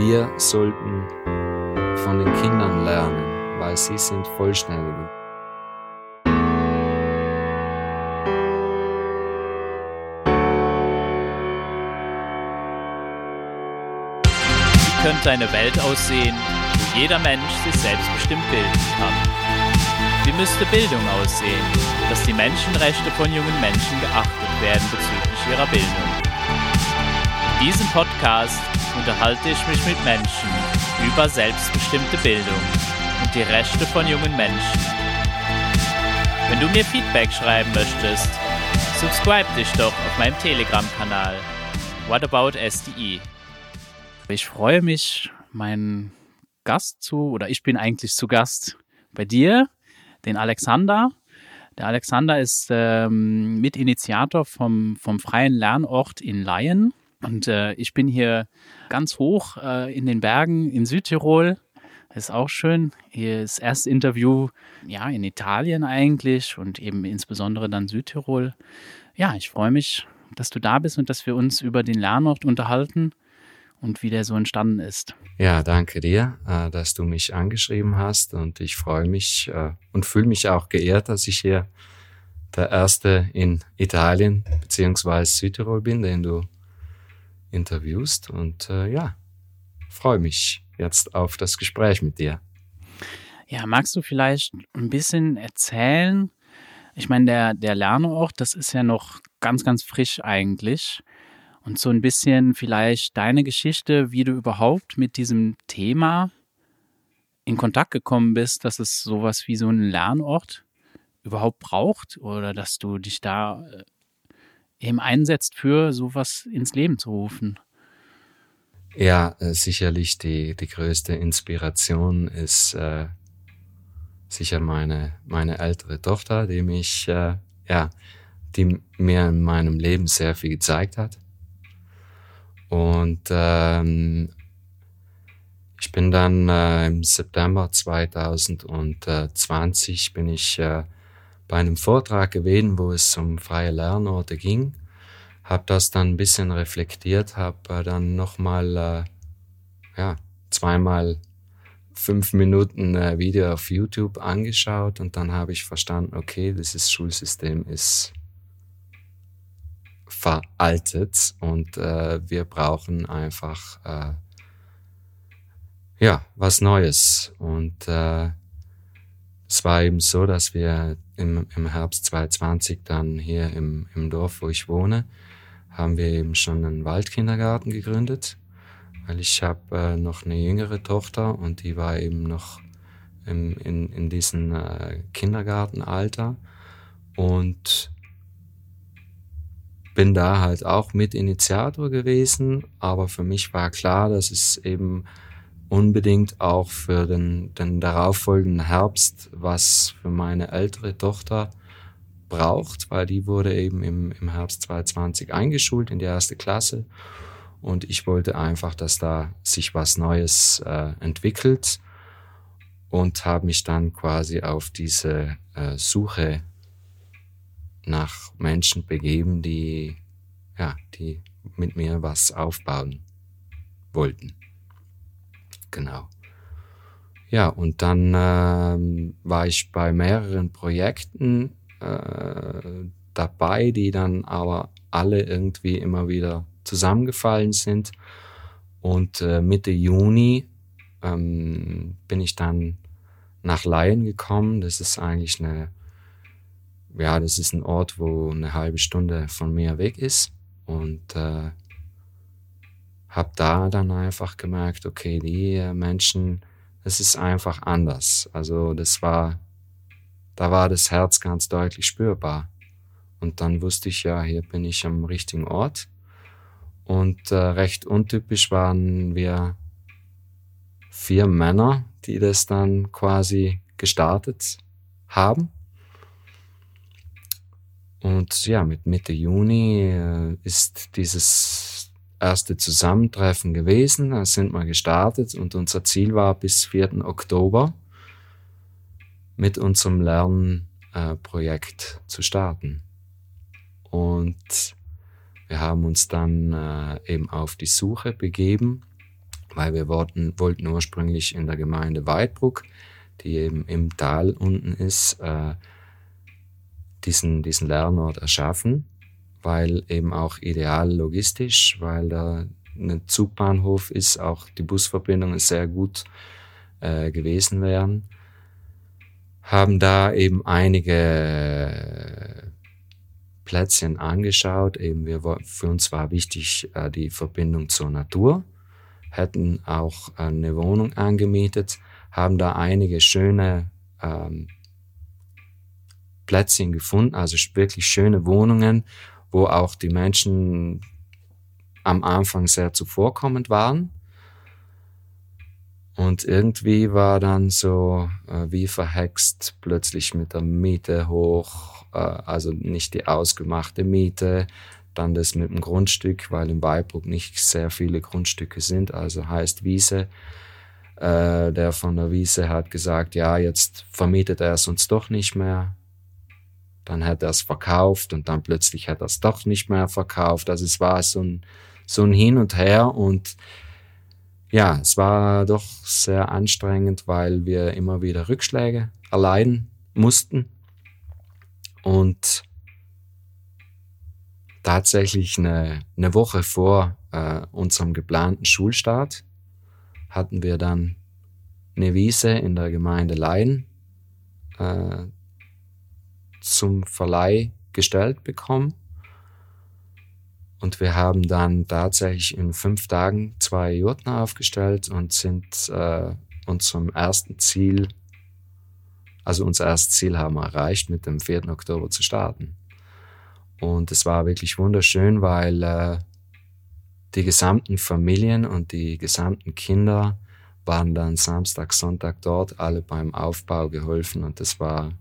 wir sollten von den Kindern lernen, weil sie sind vollständig. Wie könnte eine Welt aussehen, wo jeder Mensch sich selbstbestimmt bilden kann? Wie müsste Bildung aussehen, dass die Menschenrechte von jungen Menschen geachtet werden bezüglich ihrer Bildung? In diesem Podcast unterhalte ich mich mit Menschen über selbstbestimmte Bildung und die Rechte von jungen Menschen. Wenn du mir Feedback schreiben möchtest, subscribe dich doch auf meinem Telegram-Kanal What About SDE. Ich freue mich, meinen Gast zu, oder ich bin eigentlich zu Gast bei dir, den Alexander. Der Alexander ist ähm, Mitinitiator vom, vom Freien Lernort in Laien. Und äh, ich bin hier ganz hoch äh, in den Bergen in Südtirol. ist auch schön. Hier ist das erste Interview ja in Italien eigentlich und eben insbesondere dann Südtirol. Ja, ich freue mich, dass du da bist und dass wir uns über den Lernort unterhalten und wie der so entstanden ist. Ja, danke dir, äh, dass du mich angeschrieben hast und ich freue mich äh, und fühle mich auch geehrt, dass ich hier der Erste in Italien beziehungsweise Südtirol bin, den du interviewst. Und äh, ja, freue mich jetzt auf das Gespräch mit dir. Ja, magst du vielleicht ein bisschen erzählen? Ich meine, der, der Lerneort, das ist ja noch ganz, ganz frisch eigentlich. Und so ein bisschen vielleicht deine Geschichte, wie du überhaupt mit diesem Thema in Kontakt gekommen bist, dass es sowas wie so einen Lernort überhaupt braucht oder dass du dich da äh, eben einsetzt, für sowas ins Leben zu rufen? Ja, äh, sicherlich die, die größte Inspiration ist äh, sicher meine, meine ältere Tochter, die mich, äh, ja, die mir in meinem Leben sehr viel gezeigt hat. Und ähm, ich bin dann äh, im September 2020 bin ich äh, bei einem Vortrag gewesen, wo es um freie Lernorte ging. Habe das dann ein bisschen reflektiert, habe äh, dann nochmal äh, ja, zweimal fünf Minuten äh, Video auf YouTube angeschaut und dann habe ich verstanden, okay, dieses Schulsystem ist veraltet und äh, wir brauchen einfach äh, ja was Neues und äh, es war eben so, dass wir im, im Herbst 2020 dann hier im, im Dorf, wo ich wohne, haben wir eben schon einen Waldkindergarten gegründet, weil ich habe äh, noch eine jüngere Tochter und die war eben noch im, in, in diesem äh, Kindergartenalter und bin da halt auch mit Initiator gewesen, aber für mich war klar, dass es eben unbedingt auch für den, den darauffolgenden Herbst, was für meine ältere Tochter braucht, weil die wurde eben im, im Herbst 2020 eingeschult in die erste Klasse. Und ich wollte einfach, dass da sich was Neues äh, entwickelt und habe mich dann quasi auf diese äh, Suche nach Menschen begeben, die, ja, die mit mir was aufbauen wollten. Genau. Ja, und dann ähm, war ich bei mehreren Projekten äh, dabei, die dann aber alle irgendwie immer wieder zusammengefallen sind. Und äh, Mitte Juni ähm, bin ich dann nach Laien gekommen. Das ist eigentlich eine, ja, das ist ein Ort, wo eine halbe Stunde von mir weg ist. Und äh, habe da dann einfach gemerkt, okay, die äh, Menschen, es ist einfach anders. Also das war, da war das Herz ganz deutlich spürbar. Und dann wusste ich ja, hier bin ich am richtigen Ort. Und äh, recht untypisch waren wir vier Männer, die das dann quasi gestartet haben. Und ja, mit Mitte Juni äh, ist dieses erste Zusammentreffen gewesen. Da sind wir gestartet und unser Ziel war bis 4. Oktober mit unserem Lernprojekt äh, zu starten. Und wir haben uns dann äh, eben auf die Suche begeben weil wir wollten, wollten ursprünglich in der Gemeinde Weidbruck, die eben im Tal unten ist, äh, diesen, diesen Lernort erschaffen, weil eben auch ideal logistisch, weil da ein Zugbahnhof ist, auch die Busverbindungen sehr gut äh, gewesen wären. Haben da eben einige Plätzchen angeschaut. Eben wir, für uns war wichtig äh, die Verbindung zur Natur. Hätten auch eine Wohnung angemietet, haben da einige schöne ähm, Plätzchen gefunden, also wirklich schöne Wohnungen, wo auch die Menschen am Anfang sehr zuvorkommend waren. Und irgendwie war dann so äh, wie verhext plötzlich mit der Miete hoch, äh, also nicht die ausgemachte Miete, dann das mit dem Grundstück, weil in Weibruck nicht sehr viele Grundstücke sind, also heißt Wiese. Äh, der von der Wiese hat gesagt, ja, jetzt vermietet er es uns doch nicht mehr dann hat er es verkauft und dann plötzlich hat er es doch nicht mehr verkauft. Also es war so ein, so ein Hin und Her und ja, es war doch sehr anstrengend, weil wir immer wieder Rückschläge erleiden mussten und tatsächlich eine, eine Woche vor äh, unserem geplanten Schulstart hatten wir dann eine Wiese in der Gemeinde Leiden. Äh, zum Verleih gestellt bekommen. Und wir haben dann tatsächlich in fünf Tagen zwei Jurten aufgestellt und sind äh, unserem ersten Ziel, also unser erstes Ziel haben wir erreicht, mit dem 4. Oktober zu starten. Und es war wirklich wunderschön, weil äh, die gesamten Familien und die gesamten Kinder waren dann Samstag, Sonntag dort, alle beim Aufbau geholfen und das war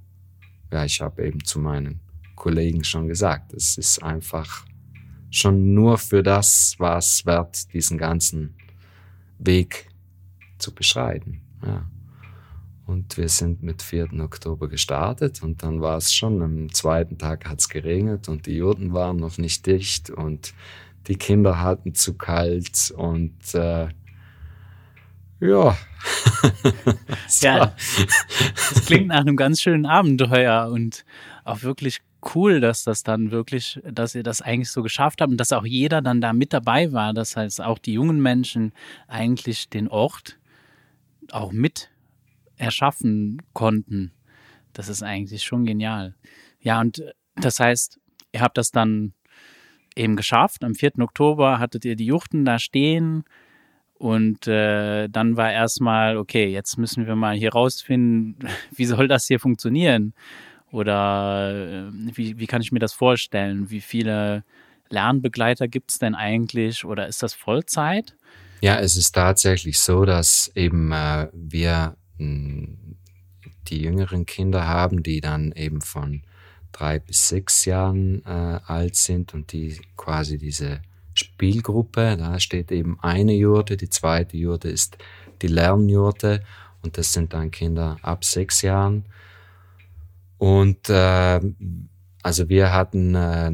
ja, ich habe eben zu meinen Kollegen schon gesagt, es ist einfach schon nur für das war es wert, diesen ganzen Weg zu beschreiten. Ja. Und wir sind mit 4. Oktober gestartet und dann war es schon, am zweiten Tag hat es geregnet und die Jurten waren noch nicht dicht und die Kinder hatten zu kalt und äh, ja. ja, das klingt nach einem ganz schönen Abenteuer und auch wirklich cool, dass das dann wirklich, dass ihr das eigentlich so geschafft habt und dass auch jeder dann da mit dabei war. Das heißt, auch die jungen Menschen eigentlich den Ort auch mit erschaffen konnten. Das ist eigentlich schon genial. Ja, und das heißt, ihr habt das dann eben geschafft. Am 4. Oktober hattet ihr die Juchten da stehen und äh, dann war erstmal, okay, jetzt müssen wir mal hier rausfinden, wie soll das hier funktionieren? Oder äh, wie, wie kann ich mir das vorstellen? Wie viele Lernbegleiter gibt es denn eigentlich? Oder ist das Vollzeit? Ja, es ist tatsächlich so, dass eben äh, wir hm, die jüngeren Kinder haben, die dann eben von drei bis sechs Jahren äh, alt sind und die quasi diese Spielgruppe. Da steht eben eine Jurte, die zweite Jurte ist die Lernjurte und das sind dann Kinder ab sechs Jahren. Und äh, also wir hatten äh,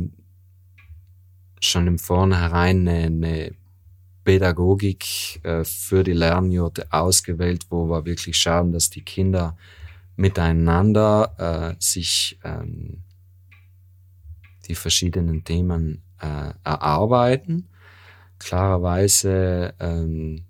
schon im Vornherein eine, eine Pädagogik äh, für die Lernjurte ausgewählt, wo wir wirklich schauen, dass die Kinder miteinander äh, sich ähm, die verschiedenen Themen äh, erarbeiten. Klarerweise, ähm,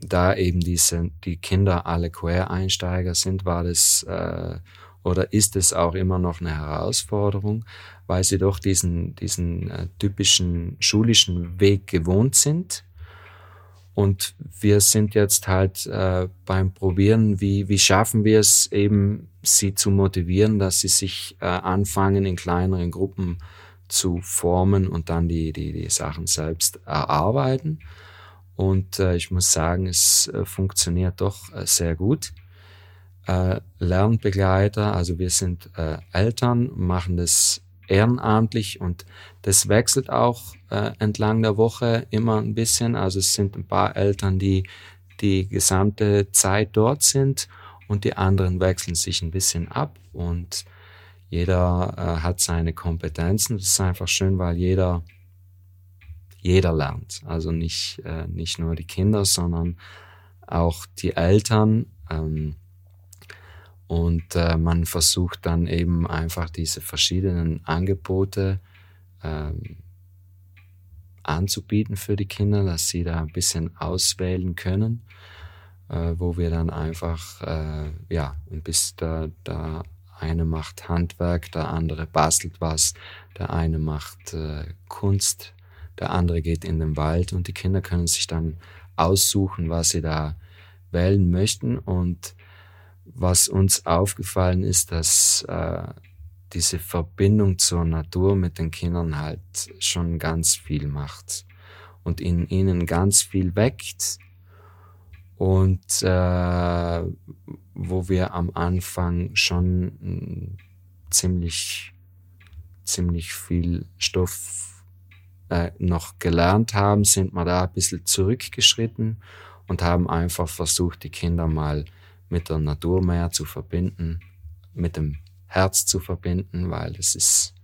da eben diese, die Kinder alle Quereinsteiger sind, war das äh, oder ist es auch immer noch eine Herausforderung, weil sie doch diesen, diesen äh, typischen schulischen Weg gewohnt sind. Und wir sind jetzt halt äh, beim Probieren, wie, wie schaffen wir es eben, sie zu motivieren, dass sie sich äh, anfangen, in kleineren Gruppen zu formen und dann die, die, die Sachen selbst erarbeiten. Und äh, ich muss sagen, es äh, funktioniert doch äh, sehr gut. Äh, Lernbegleiter, also wir sind äh, Eltern, machen das ehrenamtlich und das wechselt auch äh, entlang der Woche immer ein bisschen. Also es sind ein paar Eltern, die die gesamte Zeit dort sind und die anderen wechseln sich ein bisschen ab und jeder äh, hat seine Kompetenzen. Das ist einfach schön, weil jeder, jeder lernt. Also nicht, äh, nicht nur die Kinder, sondern auch die Eltern. Ähm, und äh, man versucht dann eben einfach diese verschiedenen Angebote ähm, anzubieten für die Kinder, dass sie da ein bisschen auswählen können, äh, wo wir dann einfach, äh, ja, bis da, da eine macht Handwerk, der andere bastelt was, der eine macht äh, Kunst, der andere geht in den Wald und die Kinder können sich dann aussuchen, was sie da wählen möchten. Und was uns aufgefallen ist, dass äh, diese Verbindung zur Natur mit den Kindern halt schon ganz viel macht und in ihnen ganz viel weckt und äh, wo wir am Anfang schon ziemlich ziemlich viel Stoff äh, noch gelernt haben, sind wir da ein bisschen zurückgeschritten und haben einfach versucht, die Kinder mal mit der Natur mehr zu verbinden, mit dem Herz zu verbinden, weil das ist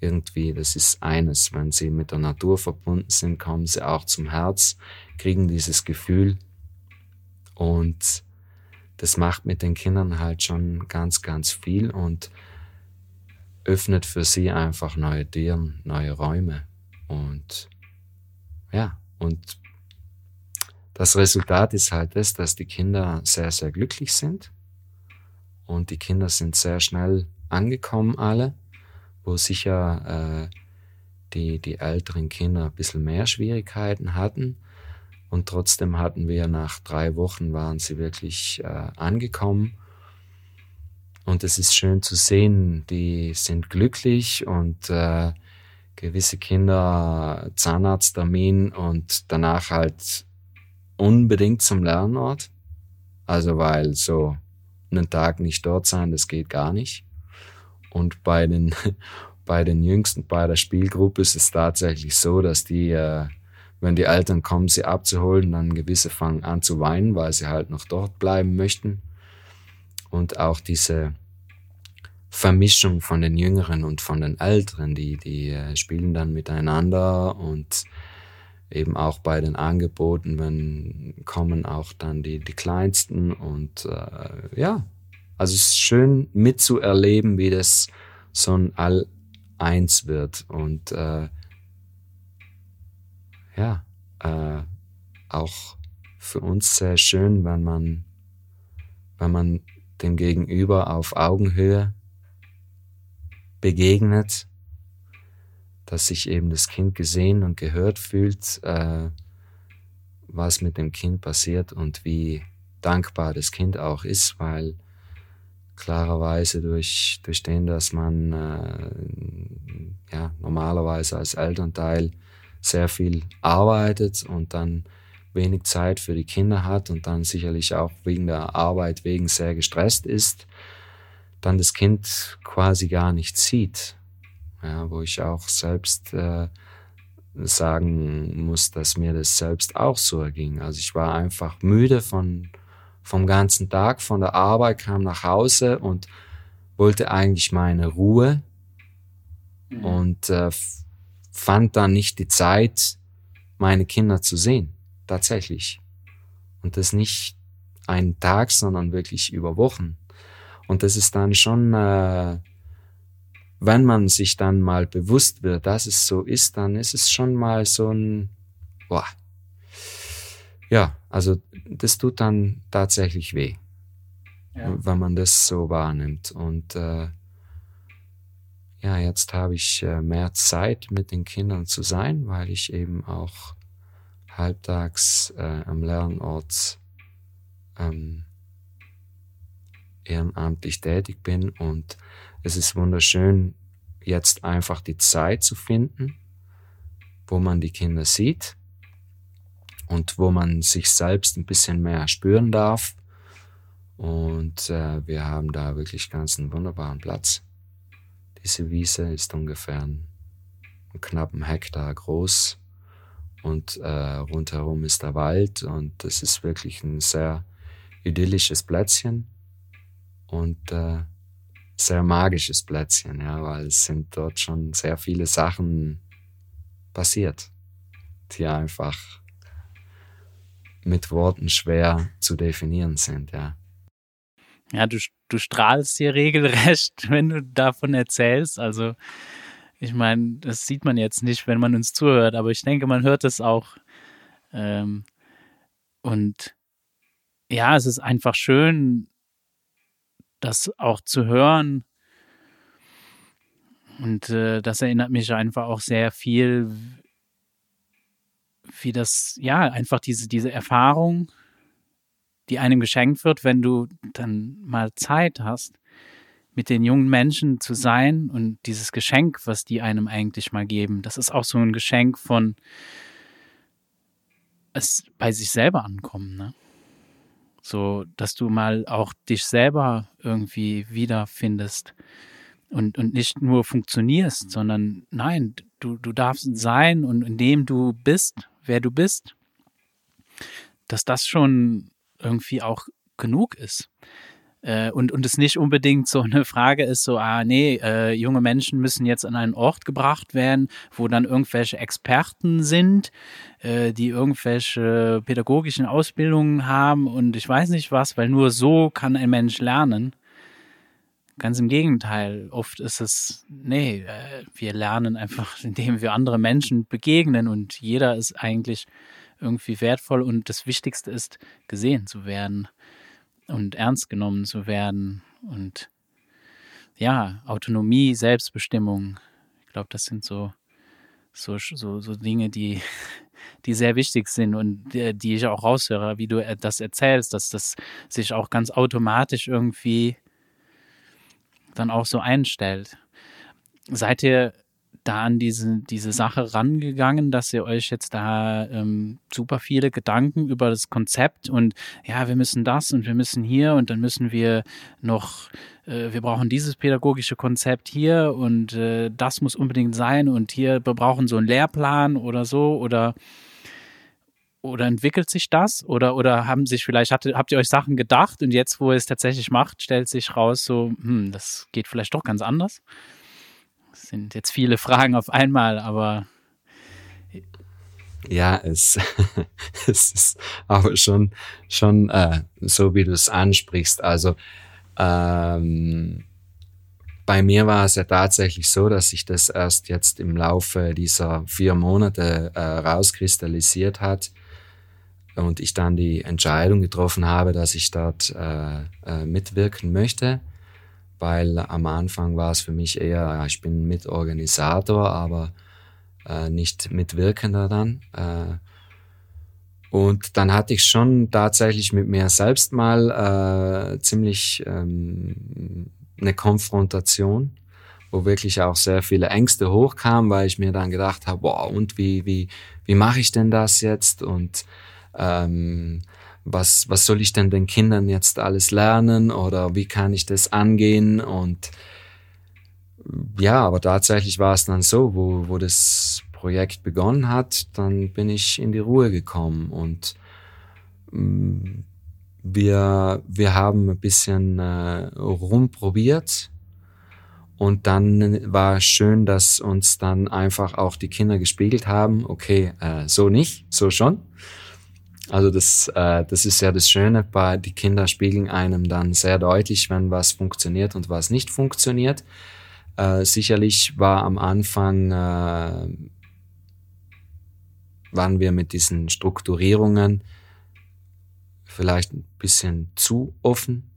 irgendwie, das ist eines. Wenn sie mit der Natur verbunden sind, kommen sie auch zum Herz, kriegen dieses Gefühl und das macht mit den Kindern halt schon ganz, ganz viel und öffnet für sie einfach neue Türen, neue Räume und ja, und das Resultat ist halt das, dass die Kinder sehr, sehr glücklich sind. Und die Kinder sind sehr schnell angekommen alle, wo sicher äh, die, die älteren Kinder ein bisschen mehr Schwierigkeiten hatten. Und trotzdem hatten wir nach drei Wochen waren sie wirklich äh, angekommen. Und es ist schön zu sehen, die sind glücklich und äh, gewisse Kinder Zahnarzttermin und danach halt unbedingt zum Lernort. Also weil so einen Tag nicht dort sein, das geht gar nicht. Und bei den, bei den Jüngsten, bei der Spielgruppe ist es tatsächlich so, dass die, äh, wenn die Eltern kommen, sie abzuholen, dann gewisse fangen an zu weinen, weil sie halt noch dort bleiben möchten. Und auch diese Vermischung von den Jüngeren und von den Älteren, die, die äh, spielen dann miteinander und eben auch bei den Angeboten, wenn kommen auch dann die, die Kleinsten und äh, ja, also es ist schön mitzuerleben, wie das so ein All-Eins wird und äh, ja, äh, auch für uns sehr schön, wenn man, wenn man dem Gegenüber auf Augenhöhe begegnet dass sich eben das Kind gesehen und gehört fühlt, äh, was mit dem Kind passiert und wie dankbar das Kind auch ist, weil klarerweise durch, durch den, dass man äh, ja, normalerweise als Elternteil sehr viel arbeitet und dann wenig Zeit für die Kinder hat und dann sicherlich auch wegen der Arbeit wegen sehr gestresst ist, dann das Kind quasi gar nicht sieht ja, wo ich auch selbst äh, sagen muss, dass mir das selbst auch so erging. Also ich war einfach müde von, vom ganzen Tag, von der Arbeit, kam nach Hause und wollte eigentlich meine Ruhe mhm. und äh, fand dann nicht die Zeit, meine Kinder zu sehen, tatsächlich. Und das nicht einen Tag, sondern wirklich über Wochen. Und das ist dann schon äh, wenn man sich dann mal bewusst wird, dass es so ist, dann ist es schon mal so ein, boah. Ja, also das tut dann tatsächlich weh, ja. wenn man das so wahrnimmt. Und äh, ja, jetzt habe ich äh, mehr Zeit mit den Kindern zu sein, weil ich eben auch halbtags äh, am Lernort ähm, ehrenamtlich tätig bin und es ist wunderschön, jetzt einfach die Zeit zu finden, wo man die Kinder sieht und wo man sich selbst ein bisschen mehr spüren darf. Und äh, wir haben da wirklich ganz einen wunderbaren Platz. Diese Wiese ist ungefähr einen, knappen Hektar groß und äh, rundherum ist der Wald und es ist wirklich ein sehr idyllisches Plätzchen. Und äh, sehr magisches Plätzchen, ja, weil es sind dort schon sehr viele Sachen passiert. die einfach mit Worten schwer zu definieren sind, ja. Ja, du, du strahlst hier regelrecht, wenn du davon erzählst. Also, ich meine, das sieht man jetzt nicht, wenn man uns zuhört, aber ich denke, man hört es auch. Ähm, und ja, es ist einfach schön, das auch zu hören. Und äh, das erinnert mich einfach auch sehr viel, wie das, ja, einfach diese, diese Erfahrung, die einem geschenkt wird, wenn du dann mal Zeit hast, mit den jungen Menschen zu sein und dieses Geschenk, was die einem eigentlich mal geben, das ist auch so ein Geschenk von es bei sich selber ankommen, ne? So, dass du mal auch dich selber irgendwie wiederfindest und, und nicht nur funktionierst, sondern nein, du, du darfst sein und indem du bist, wer du bist, dass das schon irgendwie auch genug ist. Äh, und, und es nicht unbedingt so eine Frage ist, so, ah nee, äh, junge Menschen müssen jetzt an einen Ort gebracht werden, wo dann irgendwelche Experten sind, äh, die irgendwelche pädagogischen Ausbildungen haben und ich weiß nicht was, weil nur so kann ein Mensch lernen. Ganz im Gegenteil, oft ist es, nee, äh, wir lernen einfach, indem wir andere Menschen begegnen und jeder ist eigentlich irgendwie wertvoll und das Wichtigste ist, gesehen zu werden und ernst genommen zu werden und ja, Autonomie, Selbstbestimmung. Ich glaube, das sind so, so, so, so Dinge, die, die sehr wichtig sind und die, die ich auch raushöre, wie du das erzählst, dass das sich auch ganz automatisch irgendwie dann auch so einstellt. Seid ihr da an diese, diese Sache rangegangen, dass ihr euch jetzt da ähm, super viele Gedanken über das Konzept und ja, wir müssen das und wir müssen hier und dann müssen wir noch, äh, wir brauchen dieses pädagogische Konzept hier und äh, das muss unbedingt sein und hier, wir brauchen so einen Lehrplan oder so oder oder entwickelt sich das? Oder, oder haben sich vielleicht, habt, habt ihr euch Sachen gedacht und jetzt, wo ihr es tatsächlich macht, stellt sich raus, so, hm, das geht vielleicht doch ganz anders? Das sind jetzt viele Fragen auf einmal, aber. Ja, es, es ist aber schon, schon äh, so, wie du es ansprichst. Also ähm, bei mir war es ja tatsächlich so, dass sich das erst jetzt im Laufe dieser vier Monate äh, rauskristallisiert hat und ich dann die Entscheidung getroffen habe, dass ich dort äh, äh, mitwirken möchte weil am Anfang war es für mich eher, ich bin Mitorganisator, aber äh, nicht Mitwirkender dann. Äh, und dann hatte ich schon tatsächlich mit mir selbst mal äh, ziemlich ähm, eine Konfrontation, wo wirklich auch sehr viele Ängste hochkamen, weil ich mir dann gedacht habe, boah, und wie, wie, wie mache ich denn das jetzt? Und ähm, was, was soll ich denn den Kindern jetzt alles lernen oder wie kann ich das angehen und ja, aber tatsächlich war es dann so, wo, wo das Projekt begonnen hat, dann bin ich in die Ruhe gekommen und mm, wir, wir haben ein bisschen äh, rumprobiert und dann war es schön, dass uns dann einfach auch die Kinder gespiegelt haben, okay, äh, so nicht, so schon. Also das, äh, das ist ja das Schöne, bei die Kinder spiegeln einem dann sehr deutlich, wenn was funktioniert und was nicht funktioniert. Äh, sicherlich war am Anfang, äh, waren wir mit diesen Strukturierungen vielleicht ein bisschen zu offen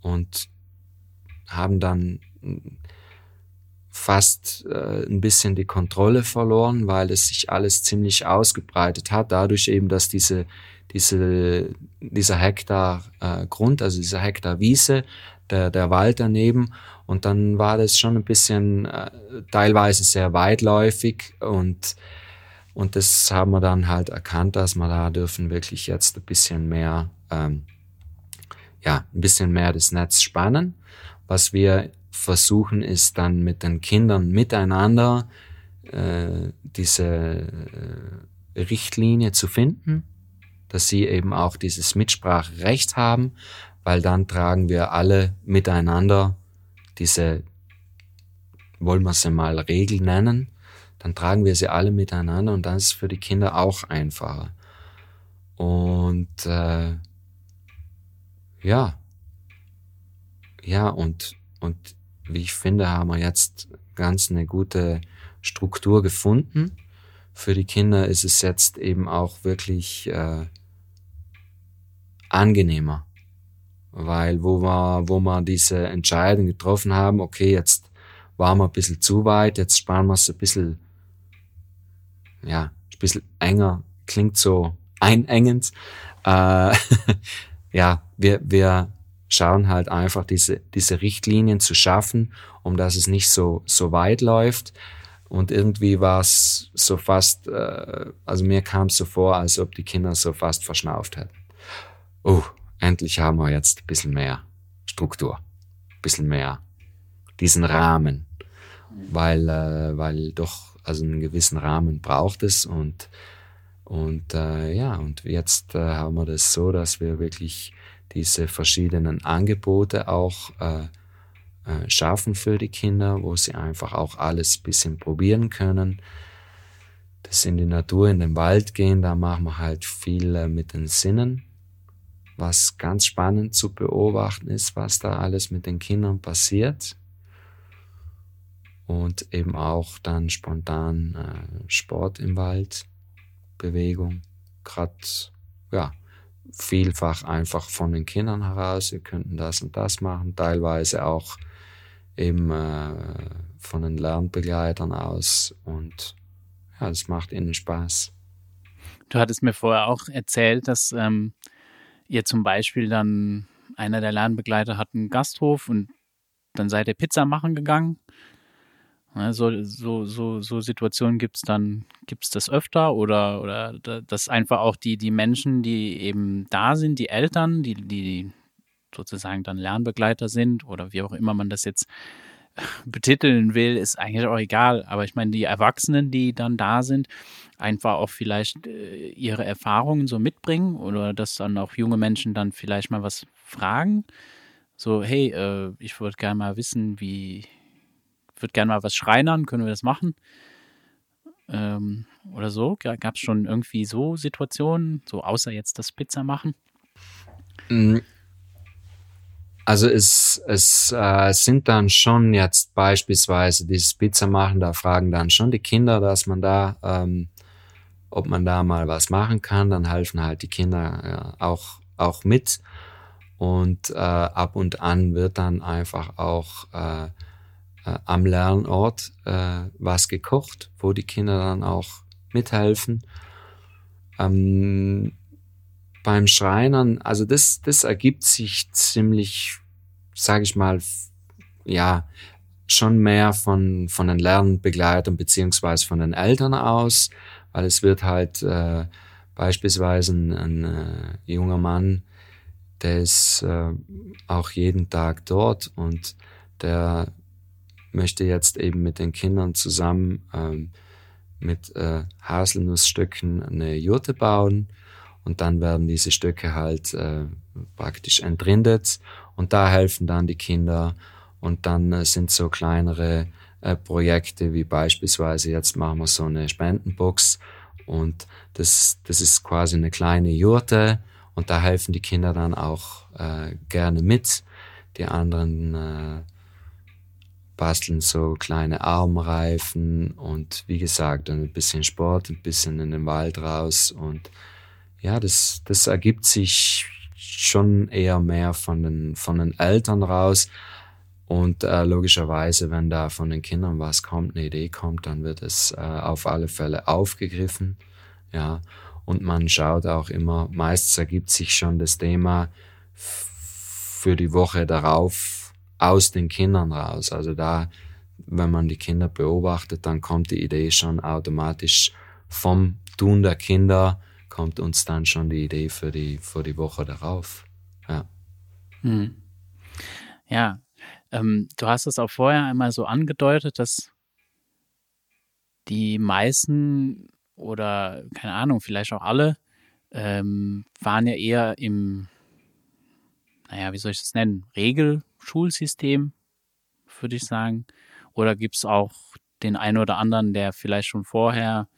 und haben dann fast äh, ein bisschen die Kontrolle verloren, weil es sich alles ziemlich ausgebreitet hat, dadurch eben, dass diese, diese, dieser Hektar äh, Grund, also dieser Hektar Wiese, der, der Wald daneben, und dann war das schon ein bisschen äh, teilweise sehr weitläufig und und das haben wir dann halt erkannt, dass wir da dürfen wirklich jetzt ein bisschen mehr, ähm, ja, ein bisschen mehr das Netz spannen. Was wir versuchen ist dann mit den Kindern miteinander äh, diese äh, Richtlinie zu finden, dass sie eben auch dieses Mitspracherecht haben, weil dann tragen wir alle miteinander diese, wollen wir sie mal Regel nennen, dann tragen wir sie alle miteinander und dann ist es für die Kinder auch einfacher. Und äh, ja, ja, und, und wie ich finde, haben wir jetzt ganz eine gute Struktur gefunden. Für die Kinder ist es jetzt eben auch wirklich äh, angenehmer. Weil wo wir, wo wir diese Entscheidung getroffen haben, okay, jetzt waren wir ein bisschen zu weit, jetzt sparen wir es ein bisschen, ja, ein bisschen enger, klingt so einengend. Äh, ja, wir, wir schauen halt einfach diese, diese Richtlinien zu schaffen, um dass es nicht so, so weit läuft. Und irgendwie war es so fast, äh, also mir kam es so vor, als ob die Kinder so fast verschnauft hätten oh, endlich haben wir jetzt ein bisschen mehr Struktur, ein bisschen mehr diesen Rahmen, weil, äh, weil doch, also einen gewissen Rahmen braucht es und, und äh, ja, und jetzt äh, haben wir das so, dass wir wirklich diese verschiedenen Angebote auch äh, äh, schaffen für die Kinder, wo sie einfach auch alles bisschen probieren können. Das in die Natur, in den Wald gehen, da machen wir halt viel äh, mit den Sinnen was ganz spannend zu beobachten ist, was da alles mit den Kindern passiert. Und eben auch dann spontan äh, Sport im Wald, Bewegung, gerade ja, vielfach einfach von den Kindern heraus, wir könnten das und das machen, teilweise auch eben äh, von den Lernbegleitern aus und ja, das macht ihnen Spaß. Du hattest mir vorher auch erzählt, dass ähm, ihr zum Beispiel dann, einer der Lernbegleiter hat einen Gasthof und dann seid ihr Pizza machen gegangen. Ja, so, so, so, so Situationen gibt es dann, gibt es das öfter oder, oder dass einfach auch die, die Menschen, die eben da sind, die Eltern, die, die sozusagen dann Lernbegleiter sind oder wie auch immer man das jetzt betiteln will, ist eigentlich auch egal. Aber ich meine, die Erwachsenen, die dann da sind, einfach auch vielleicht äh, ihre Erfahrungen so mitbringen oder dass dann auch junge Menschen dann vielleicht mal was fragen. So, hey, äh, ich würde gerne mal wissen, wie, würde gerne mal was schreinern, können wir das machen? Ähm, oder so? Gab es schon irgendwie so Situationen, so außer jetzt das Pizza machen? Mm, also es, es äh, sind dann schon jetzt beispielsweise dieses Pizza machen, da fragen dann schon die Kinder, dass man da, ähm, ob man da mal was machen kann, dann helfen halt die Kinder ja, auch, auch mit. Und äh, ab und an wird dann einfach auch äh, am Lernort äh, was gekocht, wo die Kinder dann auch mithelfen. Ähm, beim Schreinern, also das, das ergibt sich ziemlich, sage ich mal, ja, schon mehr von, von den Lernbegleitern beziehungsweise von den Eltern aus, weil es wird halt äh, beispielsweise ein, ein äh, junger Mann, der ist äh, auch jeden Tag dort und der möchte jetzt eben mit den Kindern zusammen ähm, mit äh, Haselnussstücken eine Jurte bauen. Und dann werden diese Stöcke halt äh, praktisch entrindet. Und da helfen dann die Kinder. Und dann äh, sind so kleinere äh, Projekte wie beispielsweise jetzt machen wir so eine Spendenbox. Und das, das ist quasi eine kleine Jurte. Und da helfen die Kinder dann auch äh, gerne mit. Die anderen äh, basteln so kleine Armreifen und wie gesagt, dann ein bisschen Sport, ein bisschen in den Wald raus und ja, das, das ergibt sich schon eher mehr von den, von den Eltern raus. Und äh, logischerweise, wenn da von den Kindern was kommt, eine Idee kommt, dann wird es äh, auf alle Fälle aufgegriffen. Ja, und man schaut auch immer, meistens ergibt sich schon das Thema für die Woche darauf aus den Kindern raus. Also da, wenn man die Kinder beobachtet, dann kommt die Idee schon automatisch vom Tun der Kinder kommt uns dann schon die Idee für die, für die Woche darauf. Ja. Hm. Ja, ähm, du hast es auch vorher einmal so angedeutet, dass die meisten oder keine Ahnung, vielleicht auch alle, ähm, waren ja eher im, naja, wie soll ich das nennen, Regelschulsystem, würde ich sagen. Oder gibt es auch den einen oder anderen, der vielleicht schon vorher,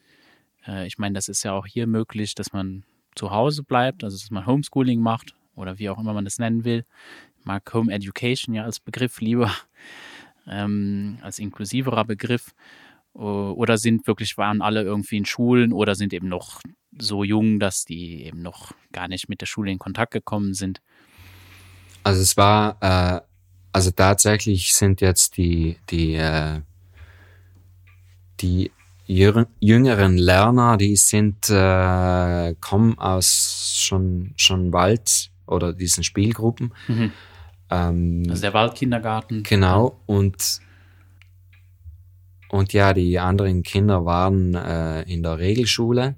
äh, ich meine, das ist ja auch hier möglich, dass man zu Hause bleibt, also dass man Homeschooling macht oder wie auch immer man das nennen will. Ich mag Home Education ja als Begriff lieber, ähm, als inklusiverer Begriff. Oder sind wirklich, waren alle irgendwie in Schulen oder sind eben noch so jung, dass die eben noch gar nicht mit der Schule in Kontakt gekommen sind? Also es war, äh, also tatsächlich sind jetzt die, die, äh, die jüngeren Lerner, die sind, äh, kommen aus schon, schon Wald oder diesen Spielgruppen. Mhm. Ähm, also der Waldkindergarten. Genau. Und, und ja, die anderen Kinder waren äh, in der Regelschule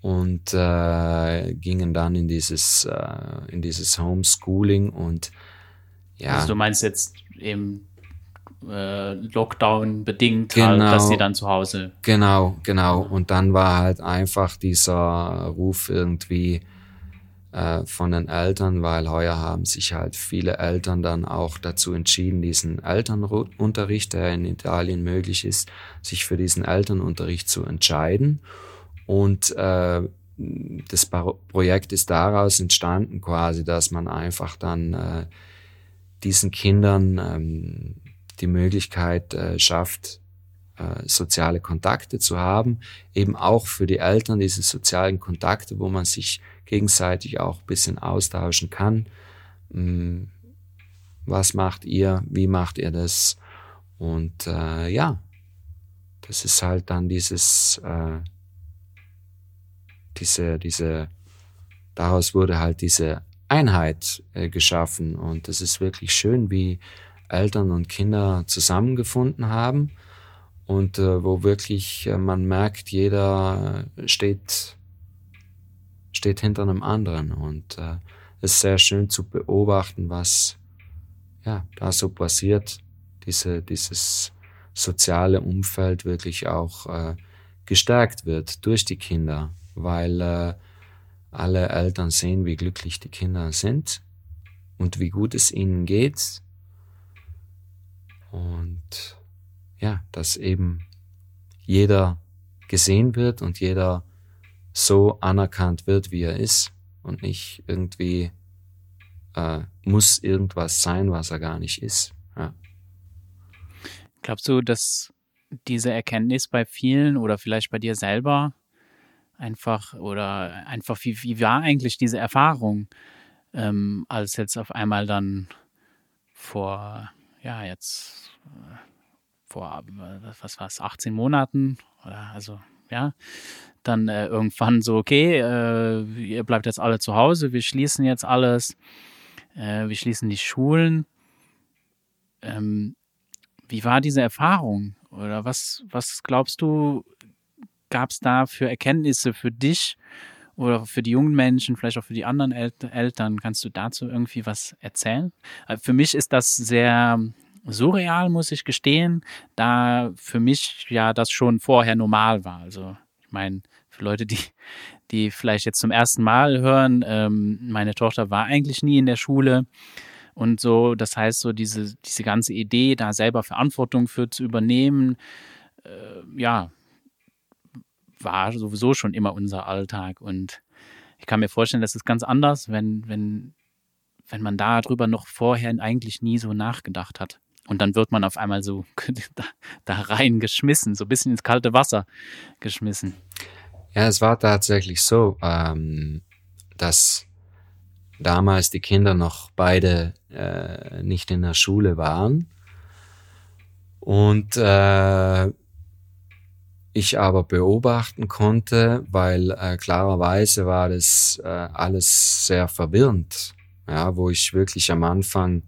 und äh, gingen dann in dieses, äh, in dieses Homeschooling und ja. Also du meinst jetzt eben äh, Lockdown bedingt, genau, halt, dass sie dann zu Hause. Genau, genau. Und dann war halt einfach dieser Ruf irgendwie äh, von den Eltern, weil heuer haben sich halt viele Eltern dann auch dazu entschieden, diesen Elternunterricht, der in Italien möglich ist, sich für diesen Elternunterricht zu entscheiden. Und äh, das Projekt ist daraus entstanden quasi, dass man einfach dann äh, diesen Kindern ähm, die Möglichkeit äh, schafft, äh, soziale Kontakte zu haben, eben auch für die Eltern diese sozialen Kontakte, wo man sich gegenseitig auch ein bisschen austauschen kann. Ähm, was macht ihr? Wie macht ihr das? Und äh, ja, das ist halt dann dieses, äh, diese, diese, daraus wurde halt diese Einheit äh, geschaffen. Und es ist wirklich schön, wie Eltern und Kinder zusammengefunden haben und äh, wo wirklich äh, man merkt, jeder steht, steht hinter einem anderen. Und äh, es ist sehr schön zu beobachten, was ja, da so passiert, diese, dieses soziale Umfeld wirklich auch äh, gestärkt wird durch die Kinder, weil äh, alle Eltern sehen, wie glücklich die Kinder sind und wie gut es ihnen geht. Und ja, dass eben jeder gesehen wird und jeder so anerkannt wird, wie er ist und nicht irgendwie äh, muss irgendwas sein, was er gar nicht ist. Ja. Glaubst du, dass diese Erkenntnis bei vielen oder vielleicht bei dir selber einfach oder einfach, wie, wie war eigentlich diese Erfahrung, ähm, als jetzt auf einmal dann vor, ja, jetzt äh, vor, was war es, 18 Monaten oder also, ja, dann äh, irgendwann so, okay, äh, ihr bleibt jetzt alle zu Hause, wir schließen jetzt alles, äh, wir schließen die Schulen. Ähm, wie war diese Erfahrung? Oder was, was glaubst du, gab es da für Erkenntnisse für dich oder für die jungen Menschen, vielleicht auch für die anderen El Eltern? Kannst du dazu irgendwie was erzählen? Äh, für mich ist das sehr surreal, muss ich gestehen, da für mich ja das schon vorher normal war. Also ich meine, für Leute, die, die vielleicht jetzt zum ersten Mal hören, ähm, meine Tochter war eigentlich nie in der Schule. Und so, das heißt, so diese, diese ganze Idee, da selber Verantwortung für zu übernehmen, äh, ja, war sowieso schon immer unser Alltag. Und ich kann mir vorstellen, das ist ganz anders, wenn, wenn, wenn man darüber noch vorher eigentlich nie so nachgedacht hat. Und dann wird man auf einmal so da, da reingeschmissen, so ein bisschen ins kalte Wasser geschmissen. Ja, es war tatsächlich so, ähm, dass damals die Kinder noch beide äh, nicht in der Schule waren. Und äh, ich aber beobachten konnte, weil äh, klarerweise war das äh, alles sehr verwirrend, ja, wo ich wirklich am Anfang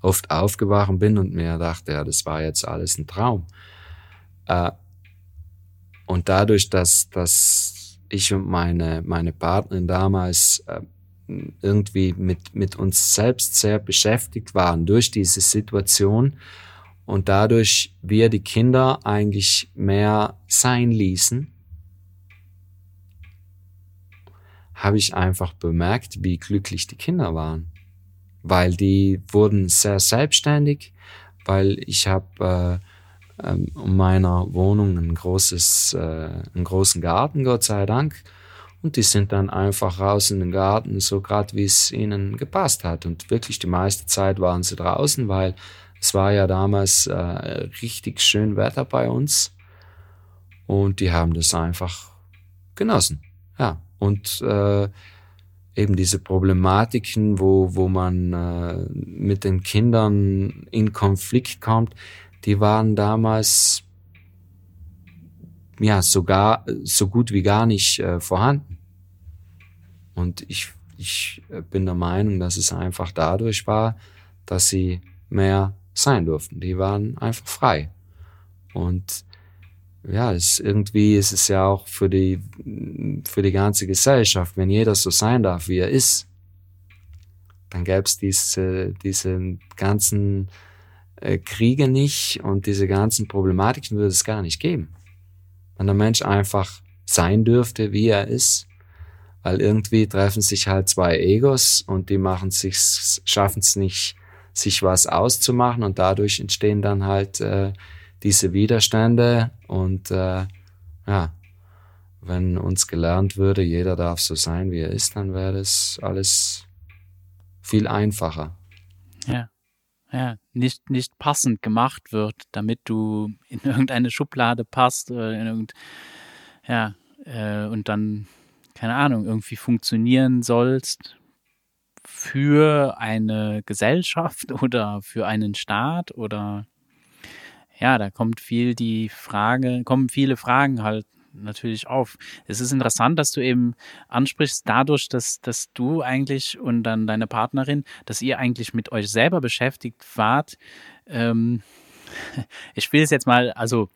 oft aufgewacht bin und mir dachte, ja, das war jetzt alles ein Traum. Äh, und dadurch, dass, dass ich und meine, meine Partnerin damals äh, irgendwie mit, mit uns selbst sehr beschäftigt waren durch diese Situation, und dadurch wir die Kinder eigentlich mehr sein ließen, habe ich einfach bemerkt, wie glücklich die Kinder waren, weil die wurden sehr selbstständig, weil ich habe ähm, meiner Wohnung ein großes, äh, einen großen Garten, Gott sei Dank. Und die sind dann einfach raus in den Garten, so gerade wie es ihnen gepasst hat. Und wirklich die meiste Zeit waren sie draußen, weil es war ja damals äh, richtig schön Wetter bei uns. Und die haben das einfach genossen. Ja. Und äh, eben diese Problematiken, wo, wo man äh, mit den Kindern in Konflikt kommt, die waren damals ja sogar so gut wie gar nicht äh, vorhanden. Und ich, ich bin der Meinung, dass es einfach dadurch war, dass sie mehr sein durften. Die waren einfach frei. Und ja, es, irgendwie ist es ja auch für die, für die ganze Gesellschaft, wenn jeder so sein darf, wie er ist, dann gäbe es diese, diese ganzen äh, Kriege nicht und diese ganzen Problematiken würde es gar nicht geben. Wenn der Mensch einfach sein dürfte, wie er ist, weil irgendwie treffen sich halt zwei Egos und die machen sich, schaffen es nicht, sich was auszumachen und dadurch entstehen dann halt äh, diese Widerstände und äh, ja, wenn uns gelernt würde, jeder darf so sein, wie er ist, dann wäre das alles viel einfacher. Ja ja, nicht, nicht passend gemacht wird, damit du in irgendeine Schublade passt oder in irgend, ja, äh, und dann, keine Ahnung, irgendwie funktionieren sollst für eine Gesellschaft oder für einen Staat oder ja, da kommt viel die Frage, kommen viele Fragen halt natürlich auf. Es ist interessant, dass du eben ansprichst, dadurch, dass, dass du eigentlich und dann deine Partnerin, dass ihr eigentlich mit euch selber beschäftigt wart. Ähm, ich will es jetzt mal, also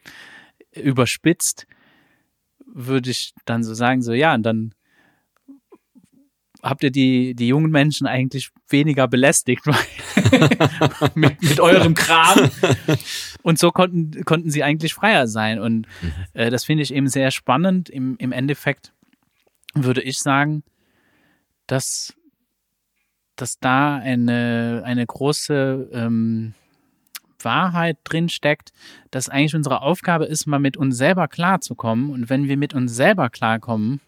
überspitzt, würde ich dann so sagen, so ja, und dann habt ihr die, die jungen Menschen eigentlich weniger belästigt mit, mit eurem Kram. Und so konnten, konnten sie eigentlich freier sein. Und mhm. äh, das finde ich eben sehr spannend. Im, Im Endeffekt würde ich sagen, dass, dass da eine, eine große ähm, Wahrheit drin steckt, dass eigentlich unsere Aufgabe ist, mal mit uns selber klarzukommen. Und wenn wir mit uns selber klarkommen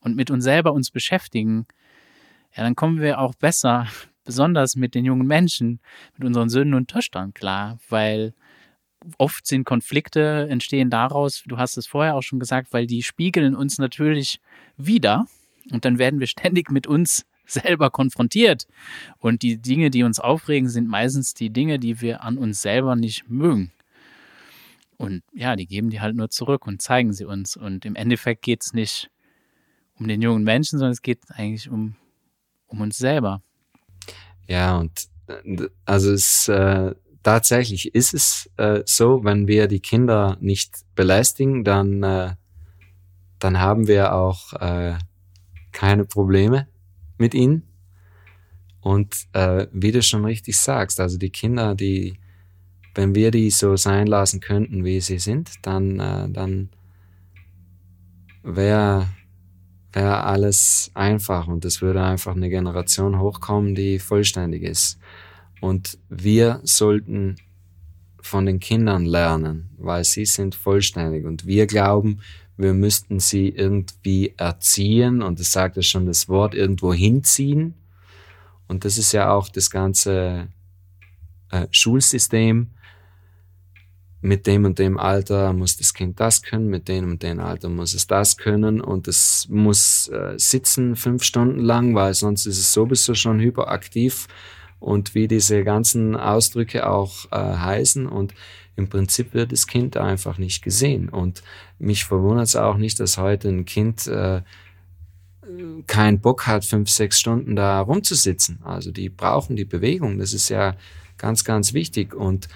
und mit uns selber uns beschäftigen, ja, dann kommen wir auch besser, besonders mit den jungen Menschen, mit unseren Söhnen und Töchtern klar, weil oft sind Konflikte entstehen daraus, du hast es vorher auch schon gesagt, weil die spiegeln uns natürlich wieder und dann werden wir ständig mit uns selber konfrontiert. Und die Dinge, die uns aufregen, sind meistens die Dinge, die wir an uns selber nicht mögen. Und ja, die geben die halt nur zurück und zeigen sie uns. Und im Endeffekt geht es nicht um den jungen Menschen, sondern es geht eigentlich um um uns selber. Ja, und äh, also es äh, tatsächlich ist es äh, so, wenn wir die Kinder nicht belästigen, dann, äh, dann haben wir auch äh, keine Probleme mit ihnen. Und äh, wie du schon richtig sagst, also die Kinder, die, wenn wir die so sein lassen könnten, wie sie sind, dann, äh, dann wäre wäre alles einfach und es würde einfach eine Generation hochkommen, die vollständig ist. Und wir sollten von den Kindern lernen, weil sie sind vollständig und wir glauben, wir müssten sie irgendwie erziehen und das sagt ja schon das Wort irgendwo hinziehen. Und das ist ja auch das ganze äh, Schulsystem mit dem und dem Alter muss das Kind das können, mit dem und dem Alter muss es das können und es muss äh, sitzen fünf Stunden lang, weil sonst ist es sowieso schon hyperaktiv und wie diese ganzen Ausdrücke auch äh, heißen und im Prinzip wird das Kind einfach nicht gesehen und mich verwundert es auch nicht, dass heute ein Kind äh, keinen Bock hat, fünf, sechs Stunden da rumzusitzen. Also die brauchen die Bewegung, das ist ja ganz, ganz wichtig und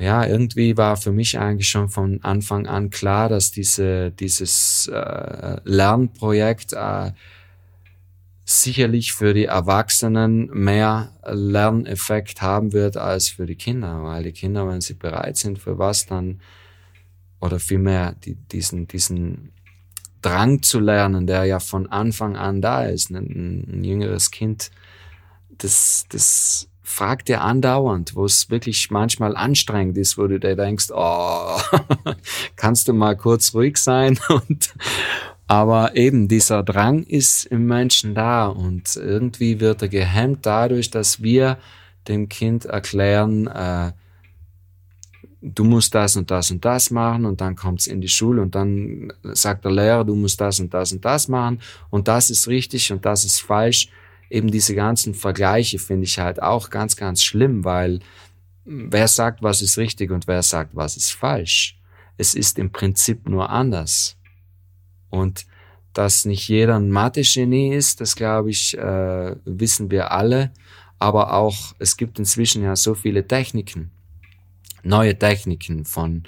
ja, irgendwie war für mich eigentlich schon von Anfang an klar, dass diese, dieses äh, Lernprojekt äh, sicherlich für die Erwachsenen mehr Lerneffekt haben wird als für die Kinder, weil die Kinder, wenn sie bereit sind für was, dann oder vielmehr die, diesen, diesen Drang zu lernen, der ja von Anfang an da ist. Ein, ein jüngeres Kind, das, das fragt er andauernd, wo es wirklich manchmal anstrengend ist, wo du dir denkst, oh, kannst du mal kurz ruhig sein? Und, aber eben dieser Drang ist im Menschen da und irgendwie wird er gehemmt dadurch, dass wir dem Kind erklären, äh, du musst das und das und das machen und dann kommt's in die Schule und dann sagt der Lehrer, du musst das und das und das machen und das ist richtig und das ist falsch. Eben diese ganzen Vergleiche finde ich halt auch ganz, ganz schlimm, weil wer sagt, was ist richtig und wer sagt, was ist falsch? Es ist im Prinzip nur anders. Und dass nicht jeder ein Mathe-Genie ist, das glaube ich, äh, wissen wir alle. Aber auch, es gibt inzwischen ja so viele Techniken neue Techniken von,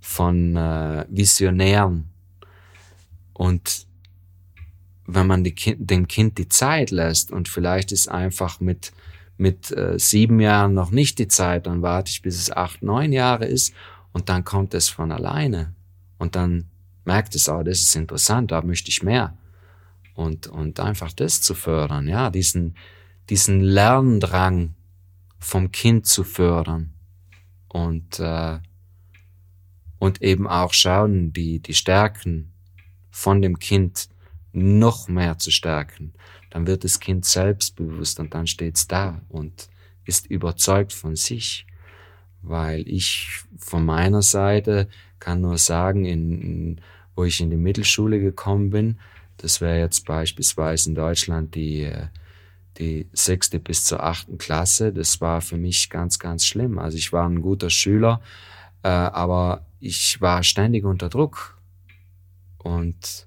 von äh, Visionären. Und wenn man kind, dem Kind die Zeit lässt und vielleicht ist einfach mit, mit äh, sieben Jahren noch nicht die Zeit, dann warte ich, bis es acht, neun Jahre ist und dann kommt es von alleine. Und dann merkt es, oh, das ist interessant, da möchte ich mehr. Und, und einfach das zu fördern, ja, diesen, diesen Lerndrang vom Kind zu fördern und, äh, und eben auch schauen, die, die Stärken von dem Kind noch mehr zu stärken. Dann wird das Kind selbstbewusst und dann steht's da und ist überzeugt von sich. Weil ich von meiner Seite kann nur sagen, in, wo ich in die Mittelschule gekommen bin, das wäre jetzt beispielsweise in Deutschland die die sechste bis zur achten Klasse, das war für mich ganz, ganz schlimm. Also ich war ein guter Schüler, äh, aber ich war ständig unter Druck. Und,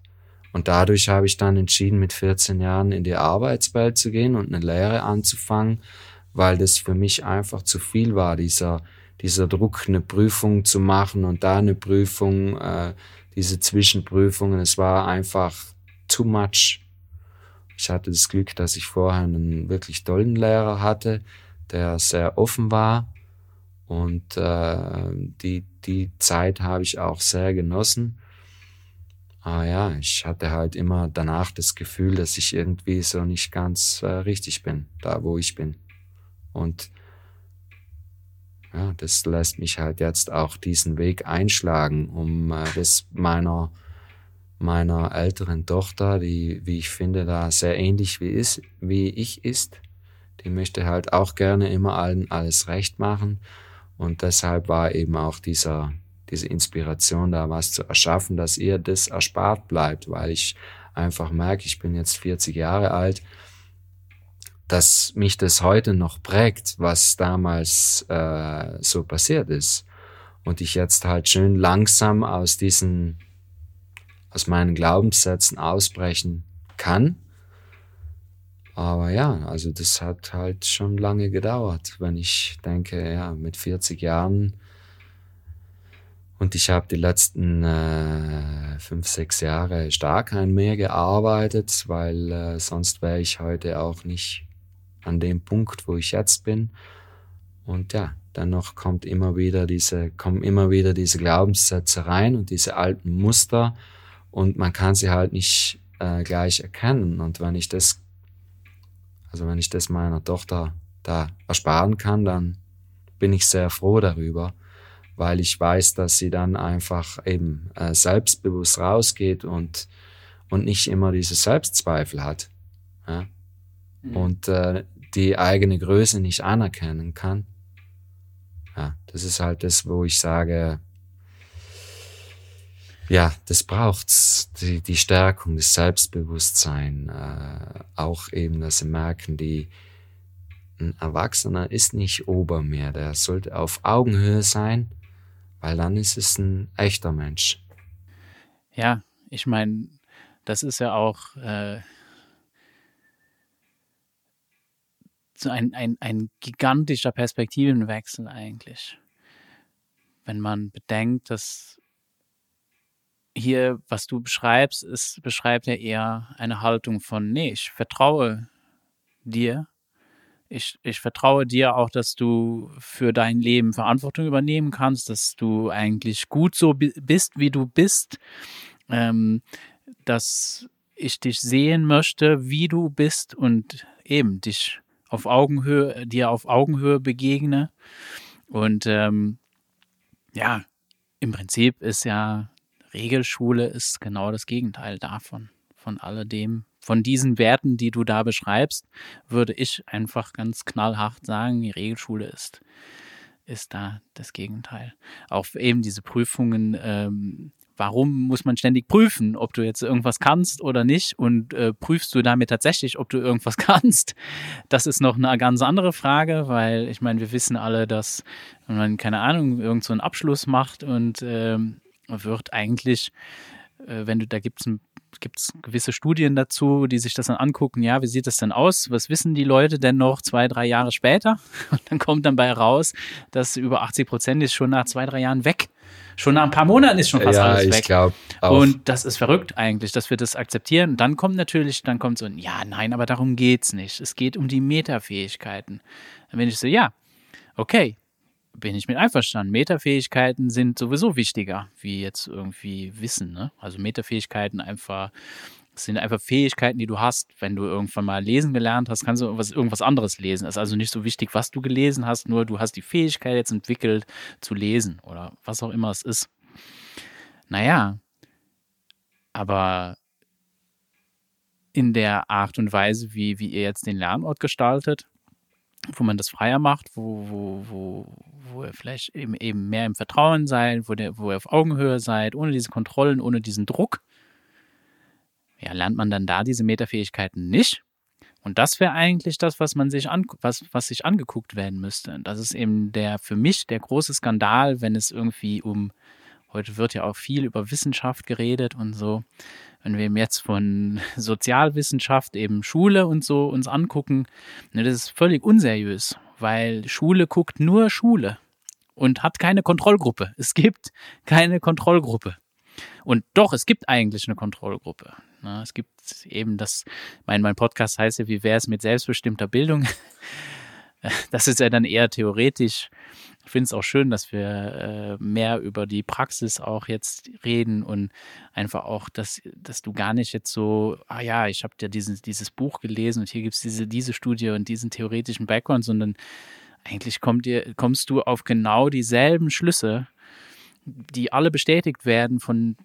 und dadurch habe ich dann entschieden, mit 14 Jahren in die Arbeitswelt zu gehen und eine Lehre anzufangen, weil das für mich einfach zu viel war, dieser, dieser Druck, eine Prüfung zu machen und da eine Prüfung, äh, diese Zwischenprüfungen. Es war einfach too much. Ich hatte das Glück, dass ich vorher einen wirklich tollen Lehrer hatte, der sehr offen war. Und äh, die, die Zeit habe ich auch sehr genossen. Aber ja, ich hatte halt immer danach das Gefühl, dass ich irgendwie so nicht ganz äh, richtig bin, da wo ich bin. Und ja, das lässt mich halt jetzt auch diesen Weg einschlagen, um äh, das meiner meiner älteren Tochter, die, wie ich finde, da sehr ähnlich wie, ist, wie ich ist. Die möchte halt auch gerne immer allen alles recht machen. Und deshalb war eben auch dieser, diese Inspiration da, was zu erschaffen, dass ihr das erspart bleibt, weil ich einfach merke, ich bin jetzt 40 Jahre alt, dass mich das heute noch prägt, was damals äh, so passiert ist. Und ich jetzt halt schön langsam aus diesen aus meinen Glaubenssätzen ausbrechen kann. Aber ja, also das hat halt schon lange gedauert, wenn ich denke, ja, mit 40 Jahren und ich habe die letzten äh, fünf, sechs Jahre stark ein mehr gearbeitet, weil äh, sonst wäre ich heute auch nicht an dem Punkt, wo ich jetzt bin. Und ja, dennoch kommt immer wieder diese, kommen immer wieder diese Glaubenssätze rein und diese alten Muster und man kann sie halt nicht äh, gleich erkennen. Und wenn ich das, also wenn ich das meiner Tochter da ersparen kann, dann bin ich sehr froh darüber, weil ich weiß, dass sie dann einfach eben äh, selbstbewusst rausgeht und, und nicht immer diese Selbstzweifel hat. Ja? Mhm. Und äh, die eigene Größe nicht anerkennen kann. Ja, das ist halt das, wo ich sage, ja, das braucht's, die, die Stärkung, das Selbstbewusstsein, äh, auch eben, dass sie merken, die, ein Erwachsener ist nicht Obermeer, der sollte auf Augenhöhe sein, weil dann ist es ein echter Mensch. Ja, ich meine, das ist ja auch äh, so ein, ein, ein gigantischer Perspektivenwechsel eigentlich. Wenn man bedenkt, dass hier, was du beschreibst, ist, beschreibt ja eher eine Haltung von, nee, ich vertraue dir. Ich, ich vertraue dir auch, dass du für dein Leben Verantwortung übernehmen kannst, dass du eigentlich gut so bist, wie du bist, ähm, dass ich dich sehen möchte, wie du bist und eben dich auf Augenhöhe, dir auf Augenhöhe begegne. Und ähm, ja, im Prinzip ist ja Regelschule ist genau das Gegenteil davon, von alledem, von diesen Werten, die du da beschreibst, würde ich einfach ganz knallhart sagen, die Regelschule ist ist da das Gegenteil. Auch eben diese Prüfungen, ähm, warum muss man ständig prüfen, ob du jetzt irgendwas kannst oder nicht und äh, prüfst du damit tatsächlich, ob du irgendwas kannst? Das ist noch eine ganz andere Frage, weil ich meine, wir wissen alle, dass wenn man, keine Ahnung, irgend so einen Abschluss macht und ähm, wird eigentlich, äh, wenn du, da gibt es gibt es gewisse Studien dazu, die sich das dann angucken, ja, wie sieht das denn aus? Was wissen die Leute denn noch zwei, drei Jahre später? Und dann kommt dann bei raus, dass über 80 Prozent ist schon nach zwei, drei Jahren weg. Schon nach ein paar Monaten ist schon fast ja, alles weg. Ich glaub, auch. Und das ist verrückt eigentlich, dass wir das akzeptieren. Und dann kommt natürlich, dann kommt so ein, ja, nein, aber darum geht's nicht. Es geht um die Metafähigkeiten. Dann bin ich so, ja, okay, bin ich mit einverstanden. Metafähigkeiten sind sowieso wichtiger, wie jetzt irgendwie Wissen. Ne? Also Metafähigkeiten einfach sind einfach Fähigkeiten, die du hast. Wenn du irgendwann mal lesen gelernt hast, kannst du irgendwas, irgendwas anderes lesen. Es ist also nicht so wichtig, was du gelesen hast, nur du hast die Fähigkeit jetzt entwickelt zu lesen oder was auch immer es ist. Naja, aber in der Art und Weise, wie, wie ihr jetzt den Lernort gestaltet, wo man das freier macht, wo, wo, wo, wo ihr vielleicht eben, eben mehr im Vertrauen seid, wo, wo ihr auf Augenhöhe seid, ohne diese Kontrollen, ohne diesen Druck, ja, lernt man dann da diese Metafähigkeiten nicht. Und das wäre eigentlich das, was man sich an, was, was sich angeguckt werden müsste. Das ist eben der für mich der große Skandal, wenn es irgendwie um heute wird ja auch viel über Wissenschaft geredet und so. Wenn wir jetzt von Sozialwissenschaft, eben Schule und so uns angucken, ne, das ist völlig unseriös, weil Schule guckt nur Schule und hat keine Kontrollgruppe. Es gibt keine Kontrollgruppe. Und doch, es gibt eigentlich eine Kontrollgruppe. Ne, es gibt eben das, mein, mein Podcast heißt ja, wie wäre es mit selbstbestimmter Bildung? Das ist ja dann eher theoretisch. Ich finde es auch schön, dass wir äh, mehr über die Praxis auch jetzt reden und einfach auch, dass, dass du gar nicht jetzt so, ah ja, ich habe ja dieses, dieses Buch gelesen und hier gibt es diese, diese Studie und diesen theoretischen Background, sondern eigentlich kommt dir, kommst du auf genau dieselben Schlüsse, die alle bestätigt werden von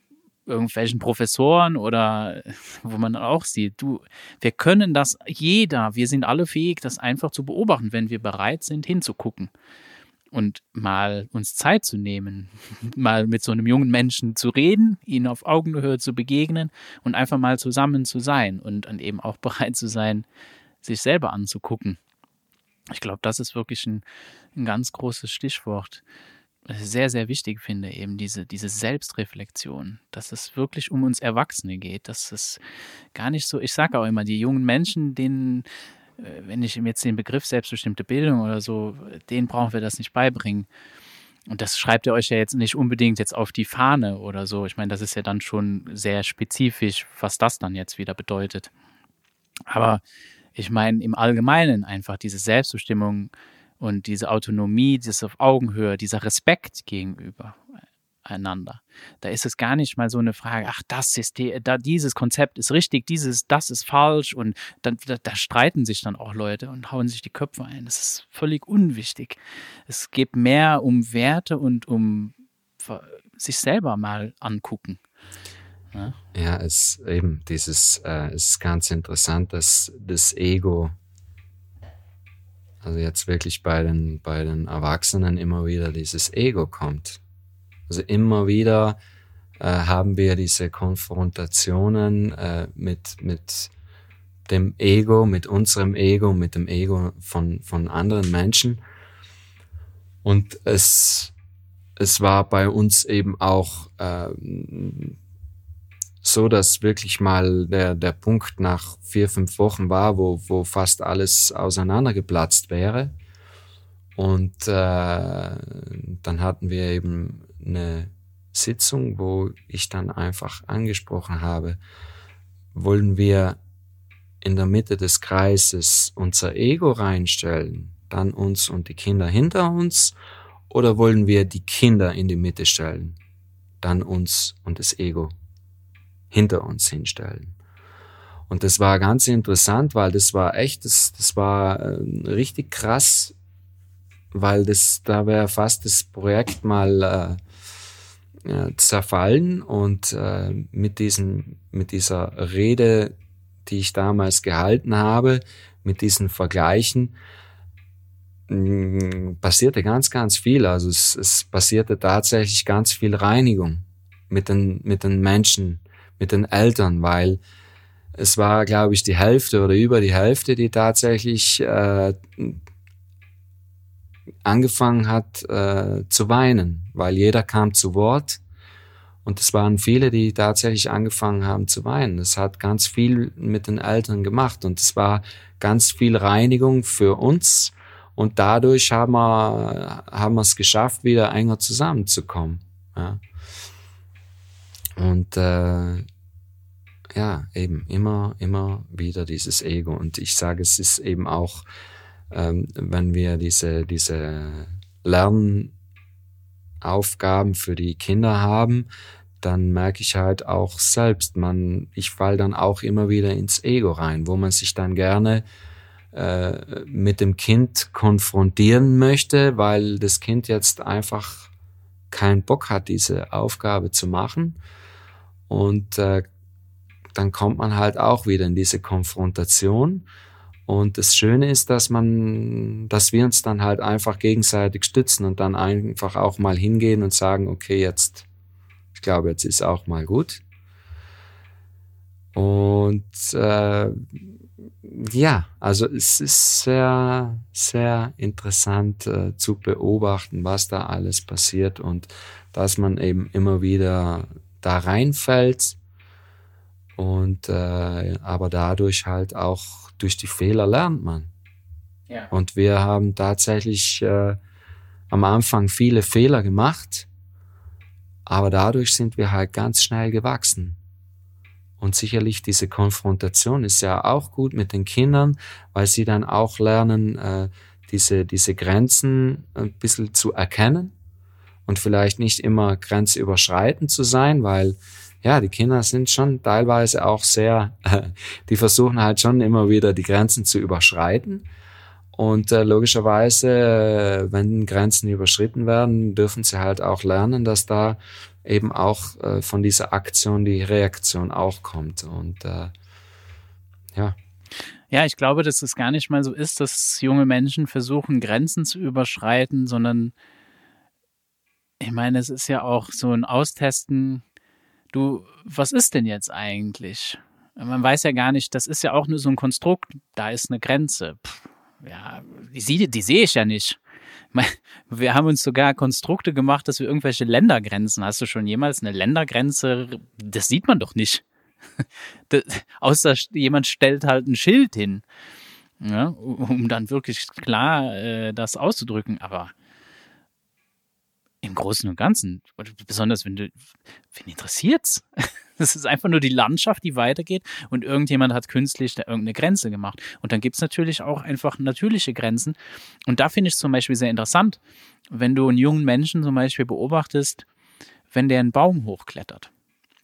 irgendwelchen Professoren oder wo man auch sieht, du, wir können das jeder, wir sind alle fähig, das einfach zu beobachten, wenn wir bereit sind, hinzugucken und mal uns Zeit zu nehmen, mal mit so einem jungen Menschen zu reden, ihn auf Augenhöhe zu begegnen und einfach mal zusammen zu sein und dann eben auch bereit zu sein, sich selber anzugucken. Ich glaube, das ist wirklich ein, ein ganz großes Stichwort sehr, sehr wichtig finde, eben diese, diese Selbstreflexion, dass es wirklich um uns Erwachsene geht, dass es gar nicht so, ich sage auch immer, die jungen Menschen, denen, wenn ich jetzt den Begriff selbstbestimmte Bildung oder so, denen brauchen wir das nicht beibringen. Und das schreibt ihr euch ja jetzt nicht unbedingt jetzt auf die Fahne oder so. Ich meine, das ist ja dann schon sehr spezifisch, was das dann jetzt wieder bedeutet. Aber ich meine, im Allgemeinen einfach diese Selbstbestimmung, und diese Autonomie, dieses auf Augenhöhe, dieser Respekt gegenüber einander. Da ist es gar nicht mal so eine Frage, ach, das die, da, dieses Konzept ist richtig, dieses, das ist falsch und dann, da, da, streiten sich dann auch Leute und hauen sich die Köpfe ein. Das ist völlig unwichtig. Es geht mehr um Werte und um sich selber mal angucken. Ja, ja es eben dieses, äh, es ist ganz interessant, dass das Ego also jetzt wirklich bei den, bei den Erwachsenen immer wieder dieses Ego kommt. Also immer wieder äh, haben wir diese Konfrontationen äh, mit, mit dem Ego, mit unserem Ego, mit dem Ego von, von anderen Menschen. Und es, es war bei uns eben auch äh, so, dass wirklich mal der, der Punkt nach vier, fünf Wochen war, wo, wo fast alles auseinandergeplatzt wäre. Und äh, dann hatten wir eben eine Sitzung, wo ich dann einfach angesprochen habe, wollen wir in der Mitte des Kreises unser Ego reinstellen, dann uns und die Kinder hinter uns, oder wollen wir die Kinder in die Mitte stellen, dann uns und das Ego hinter uns hinstellen. Und das war ganz interessant, weil das war echt, das, das war äh, richtig krass, weil das, da wäre fast das Projekt mal äh, äh, zerfallen und äh, mit diesen, mit dieser Rede, die ich damals gehalten habe, mit diesen Vergleichen, mh, passierte ganz, ganz viel. Also es, es passierte tatsächlich ganz viel Reinigung mit den, mit den Menschen, mit den Eltern, weil es war, glaube ich, die Hälfte oder über die Hälfte, die tatsächlich äh, angefangen hat äh, zu weinen, weil jeder kam zu Wort und es waren viele, die tatsächlich angefangen haben zu weinen. Das hat ganz viel mit den Eltern gemacht und es war ganz viel Reinigung für uns und dadurch haben wir haben wir es geschafft, wieder enger zusammenzukommen. Ja. Und äh, ja, eben immer, immer wieder dieses Ego. Und ich sage, es ist eben auch, ähm, wenn wir diese, diese Lernaufgaben für die Kinder haben, dann merke ich halt auch selbst, man, ich fall dann auch immer wieder ins Ego rein, wo man sich dann gerne äh, mit dem Kind konfrontieren möchte, weil das Kind jetzt einfach keinen Bock hat, diese Aufgabe zu machen. Und äh, dann kommt man halt auch wieder in diese Konfrontation. Und das Schöne ist, dass man, dass wir uns dann halt einfach gegenseitig stützen und dann einfach auch mal hingehen und sagen, okay, jetzt, ich glaube, jetzt ist auch mal gut. Und äh, ja, also es ist sehr, sehr interessant äh, zu beobachten, was da alles passiert und dass man eben immer wieder da reinfällt und äh, aber dadurch halt auch durch die Fehler lernt man. Ja. Und wir haben tatsächlich äh, am Anfang viele Fehler gemacht, aber dadurch sind wir halt ganz schnell gewachsen. Und sicherlich diese Konfrontation ist ja auch gut mit den Kindern, weil sie dann auch lernen, äh, diese, diese Grenzen ein bisschen zu erkennen und vielleicht nicht immer grenzüberschreitend zu sein, weil ja, die Kinder sind schon teilweise auch sehr, die versuchen halt schon immer wieder die Grenzen zu überschreiten. Und äh, logischerweise, äh, wenn Grenzen überschritten werden, dürfen sie halt auch lernen, dass da eben auch äh, von dieser Aktion die Reaktion auch kommt. Und äh, ja. Ja, ich glaube, dass es gar nicht mal so ist, dass junge Menschen versuchen, Grenzen zu überschreiten, sondern ich meine, es ist ja auch so ein Austesten du, was ist denn jetzt eigentlich? Man weiß ja gar nicht, das ist ja auch nur so ein Konstrukt, da ist eine Grenze. Pff, ja, die, sehe ich ja nicht. Wir haben uns sogar Konstrukte gemacht, dass wir irgendwelche Ländergrenzen. Hast du schon jemals eine Ländergrenze? Das sieht man doch nicht. Das, außer jemand stellt halt ein Schild hin, ja, um dann wirklich klar äh, das auszudrücken. Aber im Großen und Ganzen, besonders wenn du, wen interessiert's? Das ist einfach nur die Landschaft, die weitergeht und irgendjemand hat künstlich da irgendeine Grenze gemacht. Und dann gibt es natürlich auch einfach natürliche Grenzen. Und da finde ich es zum Beispiel sehr interessant, wenn du einen jungen Menschen zum Beispiel beobachtest, wenn der einen Baum hochklettert.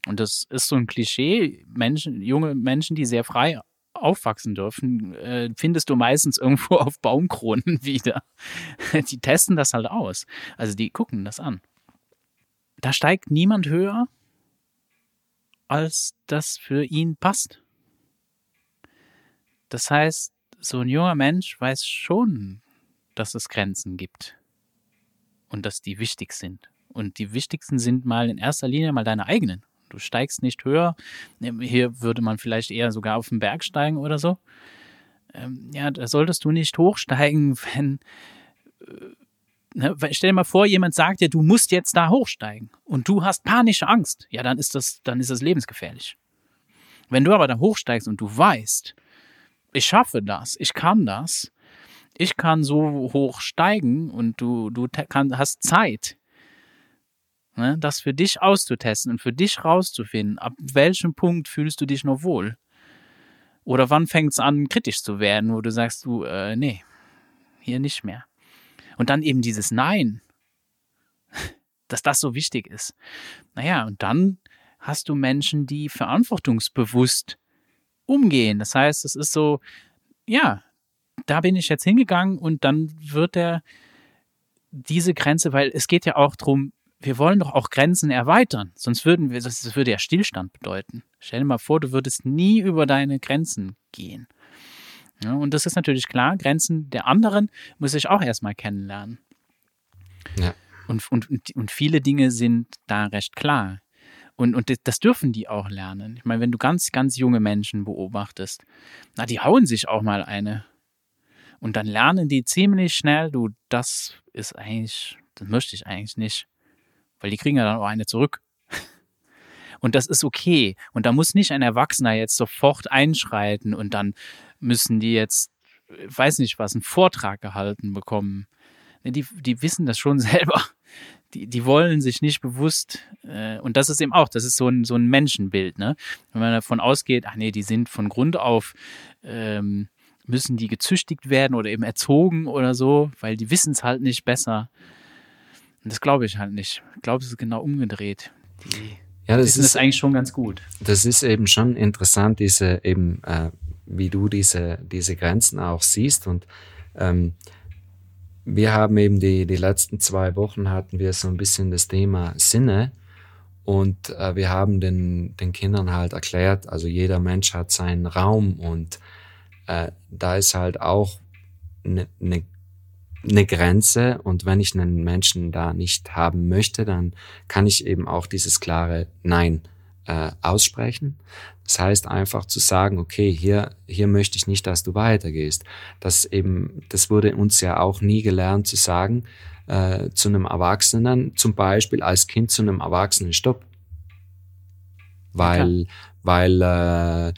Und das ist so ein Klischee, Menschen, junge Menschen, die sehr frei aufwachsen dürfen, äh, findest du meistens irgendwo auf Baumkronen wieder. Die testen das halt aus. Also die gucken das an. Da steigt niemand höher, als das für ihn passt. Das heißt, so ein junger Mensch weiß schon, dass es Grenzen gibt und dass die wichtig sind. Und die wichtigsten sind mal in erster Linie mal deine eigenen. Du steigst nicht höher. Hier würde man vielleicht eher sogar auf den Berg steigen oder so. Ähm, ja, da solltest du nicht hochsteigen, wenn. Äh, ne, stell dir mal vor, jemand sagt dir, du musst jetzt da hochsteigen und du hast panische Angst. Ja, dann ist das, dann ist das lebensgefährlich. Wenn du aber da hochsteigst und du weißt, ich schaffe das, ich kann das, ich kann so hoch steigen und du, du kann, hast Zeit, ne, das für dich auszutesten und für dich rauszufinden, ab welchem Punkt fühlst du dich noch wohl? Oder wann fängt es an, kritisch zu werden, wo du sagst, du, äh, nee, hier nicht mehr. Und dann eben dieses Nein, dass das so wichtig ist. Naja, und dann hast du Menschen, die verantwortungsbewusst umgehen. Das heißt, es ist so, ja, da bin ich jetzt hingegangen und dann wird er diese Grenze, weil es geht ja auch darum, wir wollen doch auch Grenzen erweitern, sonst würden wir, das würde ja Stillstand bedeuten. Stell dir mal vor, du würdest nie über deine Grenzen gehen. Ja, und das ist natürlich klar, Grenzen der anderen muss ich auch erstmal kennenlernen. Ja. Und, und, und viele Dinge sind da recht klar. Und, und das dürfen die auch lernen. Ich meine, wenn du ganz, ganz junge Menschen beobachtest, na, die hauen sich auch mal eine. Und dann lernen die ziemlich schnell, du, das ist eigentlich, das möchte ich eigentlich nicht. Weil die kriegen ja dann auch eine zurück. Und das ist okay. Und da muss nicht ein Erwachsener jetzt sofort einschreiten und dann müssen die jetzt, weiß nicht was, einen Vortrag gehalten bekommen. Die, die wissen das schon selber. Die, die wollen sich nicht bewusst, äh, und das ist eben auch, das ist so ein, so ein Menschenbild, ne? Wenn man davon ausgeht, ach nee, die sind von Grund auf, ähm, müssen die gezüchtigt werden oder eben erzogen oder so, weil die wissen es halt nicht besser. Und das glaube ich halt nicht. Ich glaube, es ist genau umgedreht. Die ja, das ist eigentlich schon ganz gut. Das ist eben schon interessant, diese eben, äh, wie du diese, diese Grenzen auch siehst. Und ähm, wir haben eben die, die letzten zwei Wochen hatten wir so ein bisschen das Thema Sinne. Und äh, wir haben den, den Kindern halt erklärt, also jeder Mensch hat seinen Raum und äh, da ist halt auch eine ne eine Grenze und wenn ich einen Menschen da nicht haben möchte, dann kann ich eben auch dieses klare Nein äh, aussprechen. Das heißt einfach zu sagen, okay, hier, hier möchte ich nicht, dass du weitergehst. Das eben, das wurde uns ja auch nie gelernt zu sagen, äh, zu einem Erwachsenen, zum Beispiel als Kind zu einem Erwachsenen Stopp. Weil, okay. weil äh,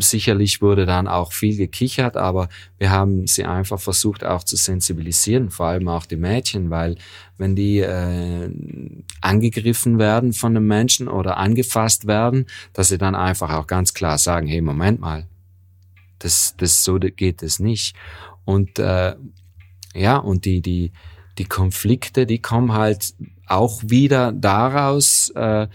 Sicherlich wurde dann auch viel gekichert, aber wir haben sie einfach versucht auch zu sensibilisieren, vor allem auch die Mädchen, weil wenn die äh, angegriffen werden von einem Menschen oder angefasst werden, dass sie dann einfach auch ganz klar sagen, hey, Moment mal, das, das so geht es nicht. Und äh, ja, und die, die, die Konflikte, die kommen halt auch wieder daraus, äh,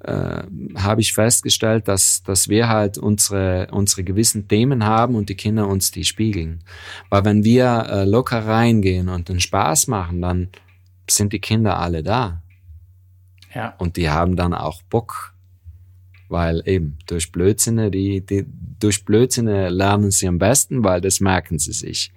äh, habe ich festgestellt, dass, dass wir halt unsere, unsere gewissen Themen haben und die Kinder uns die spiegeln. Weil wenn wir äh, locker reingehen und den Spaß machen, dann sind die Kinder alle da. Ja. Und die haben dann auch Bock. Weil eben durch Blödsinne, die, die, durch Blödsinne lernen sie am besten, weil das merken sie sich.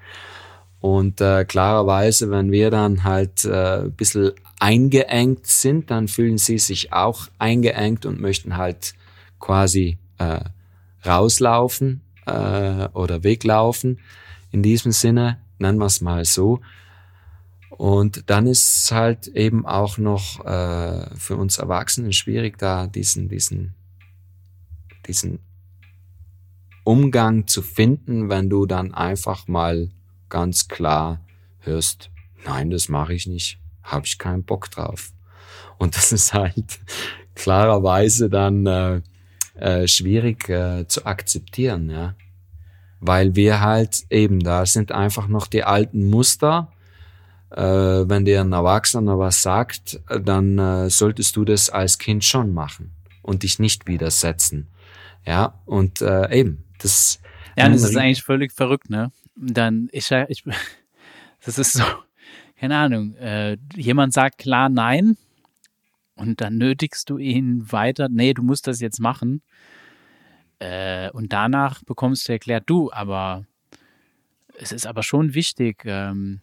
Und äh, klarerweise, wenn wir dann halt äh, ein bisschen eingeengt sind, dann fühlen sie sich auch eingeengt und möchten halt quasi äh, rauslaufen äh, oder weglaufen. In diesem Sinne nennen wir es mal so. Und dann ist es halt eben auch noch äh, für uns Erwachsenen schwierig, da diesen, diesen, diesen Umgang zu finden, wenn du dann einfach mal ganz klar hörst, nein, das mache ich nicht habe ich keinen Bock drauf. Und das ist halt klarerweise dann äh, äh, schwierig äh, zu akzeptieren, ja. Weil wir halt eben, da sind einfach noch die alten Muster. Äh, wenn dir ein Erwachsener was sagt, dann äh, solltest du das als Kind schon machen und dich nicht widersetzen. Ja, und äh, eben, das. Ja, das ist eigentlich völlig verrückt, ne? Dann, ich, ich, das ist so, keine Ahnung, äh, jemand sagt klar nein und dann nötigst du ihn weiter, nee, du musst das jetzt machen. Äh, und danach bekommst du erklärt, du, aber es ist aber schon wichtig, ähm,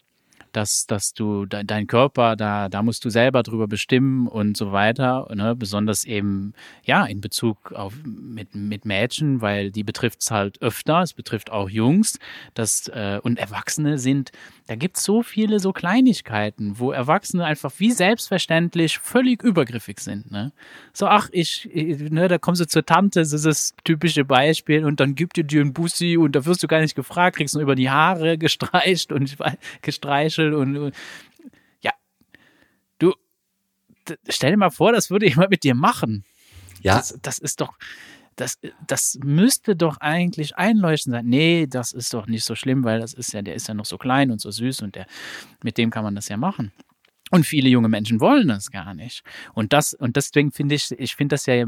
dass, dass du de, dein Körper, da, da musst du selber drüber bestimmen und so weiter. Ne? Besonders eben, ja, in Bezug auf mit, mit Mädchen, weil die betrifft es halt öfter, es betrifft auch Jungs, das, äh, und Erwachsene sind, da gibt es so viele so Kleinigkeiten, wo Erwachsene einfach wie selbstverständlich völlig übergriffig sind. Ne? So, ach, ich, ich ne, da kommst du zur Tante, das ist das typische Beispiel, und dann gibt ihr dir ein Bussi und da wirst du gar nicht gefragt, kriegst nur über die Haare gestreicht und gestreichelt Und, und ja, du, stell dir mal vor, das würde jemand mit dir machen. Ja. Das, das ist doch, das, das müsste doch eigentlich einleuchtend sein. Nee, das ist doch nicht so schlimm, weil das ist ja, der ist ja noch so klein und so süß und der, mit dem kann man das ja machen. Und viele junge Menschen wollen das gar nicht. Und das, und deswegen finde ich, ich finde das ja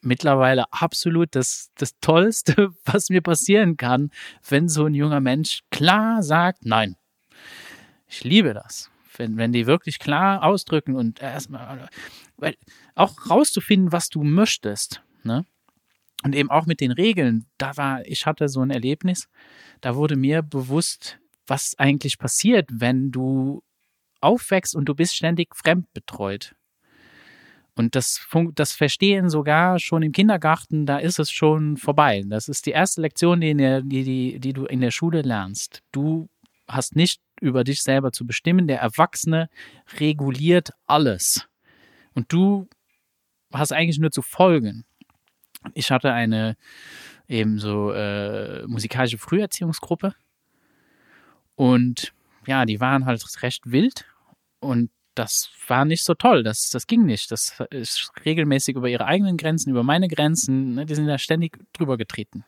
mittlerweile absolut das, das Tollste, was mir passieren kann, wenn so ein junger Mensch klar sagt, nein. Ich liebe das. Wenn, wenn die wirklich klar ausdrücken und erstmal, weil auch rauszufinden, was du möchtest, ne? Und eben auch mit den Regeln, da war, ich hatte so ein Erlebnis, da wurde mir bewusst, was eigentlich passiert, wenn du aufwächst und du bist ständig fremdbetreut. Und das, das Verstehen sogar schon im Kindergarten, da ist es schon vorbei. Das ist die erste Lektion, die, der, die, die, die du in der Schule lernst. Du hast nicht über dich selber zu bestimmen. Der Erwachsene reguliert alles. Und du hast eigentlich nur zu folgen. Ich hatte eine eben so äh, musikalische Früherziehungsgruppe. Und ja, die waren halt recht wild. Und das war nicht so toll. Das, das ging nicht. Das ist regelmäßig über ihre eigenen Grenzen, über meine Grenzen. Ne, die sind da ständig drüber getreten.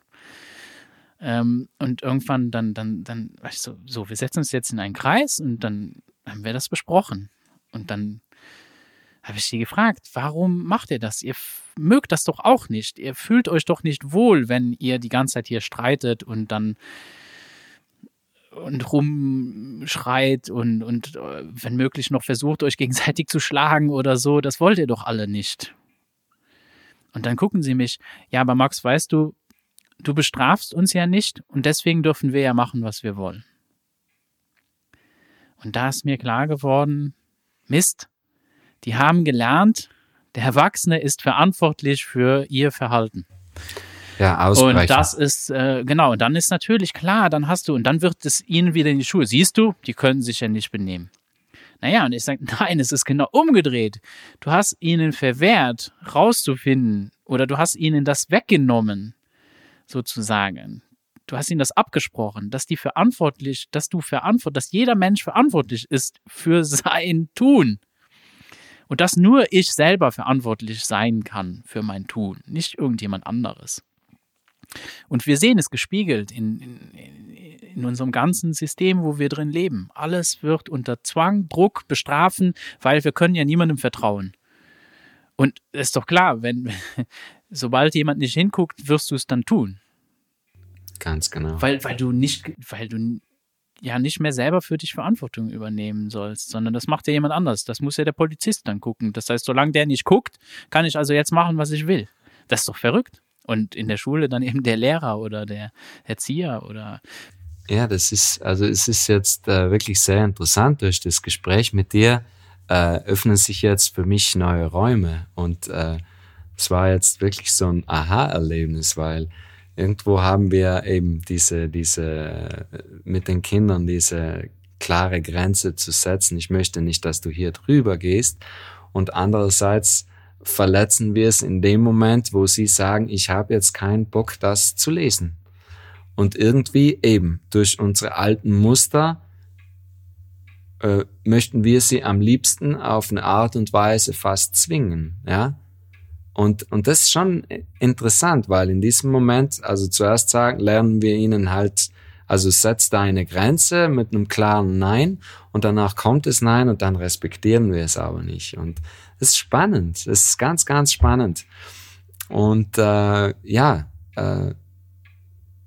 Ähm, und irgendwann dann, dann, dann, weißt du, so, wir setzen uns jetzt in einen Kreis und dann haben wir das besprochen. Und dann habe ich sie gefragt, warum macht ihr das? Ihr mögt das doch auch nicht. Ihr fühlt euch doch nicht wohl, wenn ihr die ganze Zeit hier streitet und dann und rumschreit und, und äh, wenn möglich noch versucht, euch gegenseitig zu schlagen oder so. Das wollt ihr doch alle nicht. Und dann gucken sie mich, ja, aber Max, weißt du, du bestrafst uns ja nicht und deswegen dürfen wir ja machen, was wir wollen. Und da ist mir klar geworden, Mist, die haben gelernt, der Erwachsene ist verantwortlich für ihr Verhalten. Ja, ausbrechen. Und das ist, äh, genau, und dann ist natürlich klar, dann hast du, und dann wird es ihnen wieder in die Schuhe. Siehst du, die können sich ja nicht benehmen. Naja, und ich sage, nein, es ist genau umgedreht. Du hast ihnen verwehrt, rauszufinden, oder du hast ihnen das weggenommen, sozusagen. Du hast ihnen das abgesprochen, dass die verantwortlich, dass du verantwortlich, dass jeder Mensch verantwortlich ist für sein Tun. Und dass nur ich selber verantwortlich sein kann für mein Tun, nicht irgendjemand anderes. Und wir sehen es gespiegelt in, in, in unserem ganzen System, wo wir drin leben. Alles wird unter Zwang, Druck, Bestrafen, weil wir können ja niemandem vertrauen. Und es ist doch klar, wenn, sobald jemand nicht hinguckt, wirst du es dann tun. Ganz genau. Weil, weil du nicht, weil du ja nicht mehr selber für dich Verantwortung übernehmen sollst, sondern das macht ja jemand anders. Das muss ja der Polizist dann gucken. Das heißt, solange der nicht guckt, kann ich also jetzt machen, was ich will. Das ist doch verrückt. Und in der Schule dann eben der Lehrer oder der Erzieher oder. Ja, das ist, also es ist jetzt äh, wirklich sehr interessant durch das Gespräch mit dir. Äh, öffnen sich jetzt für mich neue Räume und äh, es war jetzt wirklich so ein Aha-Erlebnis, weil irgendwo haben wir eben diese, diese, mit den Kindern diese klare Grenze zu setzen. Ich möchte nicht, dass du hier drüber gehst. Und andererseits verletzen wir es in dem Moment, wo sie sagen, ich habe jetzt keinen Bock, das zu lesen. Und irgendwie eben durch unsere alten Muster äh, möchten wir sie am liebsten auf eine Art und Weise fast zwingen, ja. Und, und das ist schon interessant, weil in diesem Moment, also zuerst sagen, lernen wir ihnen halt, also setz deine Grenze mit einem klaren Nein und danach kommt es Nein und dann respektieren wir es aber nicht. Und es ist spannend, es ist ganz, ganz spannend. Und äh, ja, äh,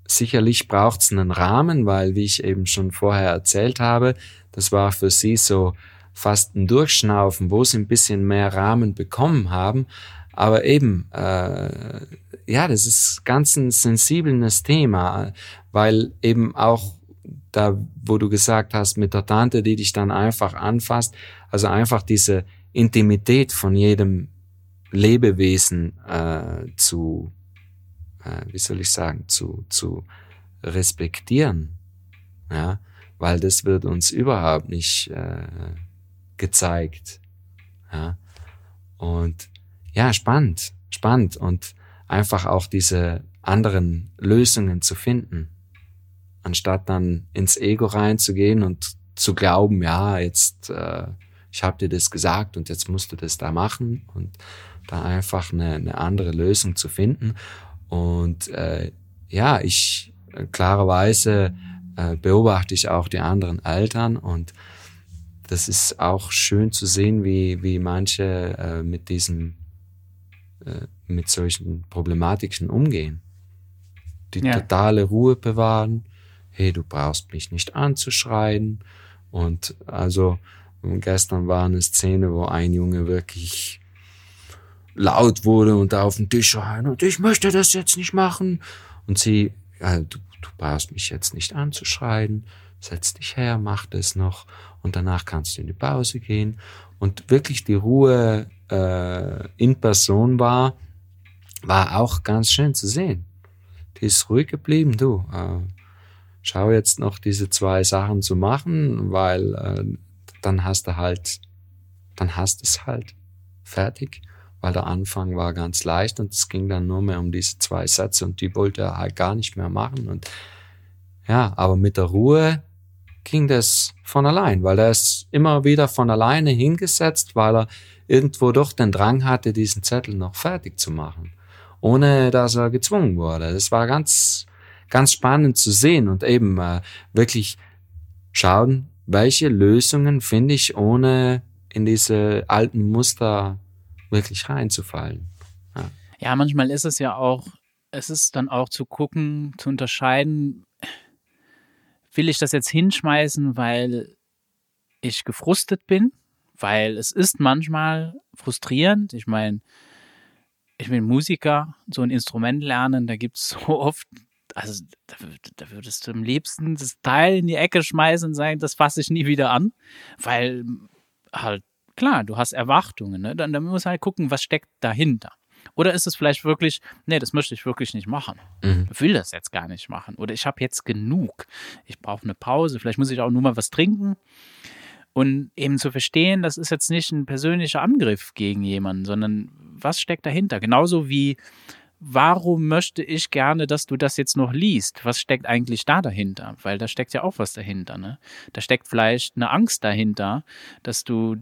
sicherlich braucht es einen Rahmen, weil, wie ich eben schon vorher erzählt habe, das war für sie so fast ein Durchschnaufen, wo sie ein bisschen mehr Rahmen bekommen haben. Aber eben, äh, ja, das ist ganz ein sensibles Thema, weil eben auch da, wo du gesagt hast, mit der Tante, die dich dann einfach anfasst, also einfach diese Intimität von jedem Lebewesen äh, zu, äh, wie soll ich sagen, zu, zu respektieren, ja, weil das wird uns überhaupt nicht äh, gezeigt, ja, und ja, spannend, spannend und einfach auch diese anderen Lösungen zu finden, anstatt dann ins Ego reinzugehen und zu glauben, ja, jetzt äh, ich habe dir das gesagt und jetzt musst du das da machen und da einfach eine, eine andere Lösung zu finden. Und äh, ja, ich äh, klarerweise äh, beobachte ich auch die anderen Eltern und das ist auch schön zu sehen, wie, wie manche äh, mit diesem mit solchen Problematiken umgehen. Die Ja. totale Ruhe bewahren. Hey, du brauchst mich nicht anzuschreien. Und also gestern war eine Szene, wo ein Junge wirklich laut wurde und da auf den Tisch schreien und ich möchte das jetzt nicht machen. Und sie, ja, du, du brauchst mich jetzt nicht anzuschreien, setz dich her, mach das noch und danach kannst du in die Pause gehen. Und wirklich die Ruhe äh, in Person war, war auch ganz schön zu sehen. Die ist ruhig geblieben, du. Äh, schau jetzt noch diese zwei Sachen zu machen, weil äh, dann hast du halt, dann hast es halt fertig, weil der Anfang war ganz leicht und es ging dann nur mehr um diese zwei Sätze und die wollte er halt gar nicht mehr machen und ja, aber mit der Ruhe ging das von allein, weil er ist immer wieder von alleine hingesetzt, weil er irgendwo doch den Drang hatte, diesen Zettel noch fertig zu machen, ohne dass er gezwungen wurde. Das war ganz, ganz spannend zu sehen und eben äh, wirklich schauen, welche Lösungen finde ich, ohne in diese alten Muster wirklich reinzufallen. Ja, manchmal ist es ja auch, es ist dann auch zu gucken, zu unterscheiden, will ich das jetzt hinschmeißen, weil ich gefrustet bin? Weil es ist manchmal frustrierend. Ich meine, ich bin Musiker, so ein Instrument lernen, da gibt es so oft, also da, da würdest du am liebsten das Teil in die Ecke schmeißen und sagen, das fasse ich nie wieder an, weil halt, klar, du hast Erwartungen, ne? dann, dann muss halt gucken, was steckt dahinter. Oder ist es vielleicht wirklich, nee, das möchte ich wirklich nicht machen. Mhm. Ich will das jetzt gar nicht machen. Oder ich habe jetzt genug. Ich brauche eine Pause. Vielleicht muss ich auch nur mal was trinken. Und eben zu verstehen, das ist jetzt nicht ein persönlicher Angriff gegen jemanden, sondern was steckt dahinter? Genauso wie, warum möchte ich gerne, dass du das jetzt noch liest? Was steckt eigentlich da dahinter? Weil da steckt ja auch was dahinter. Ne? Da steckt vielleicht eine Angst dahinter, dass du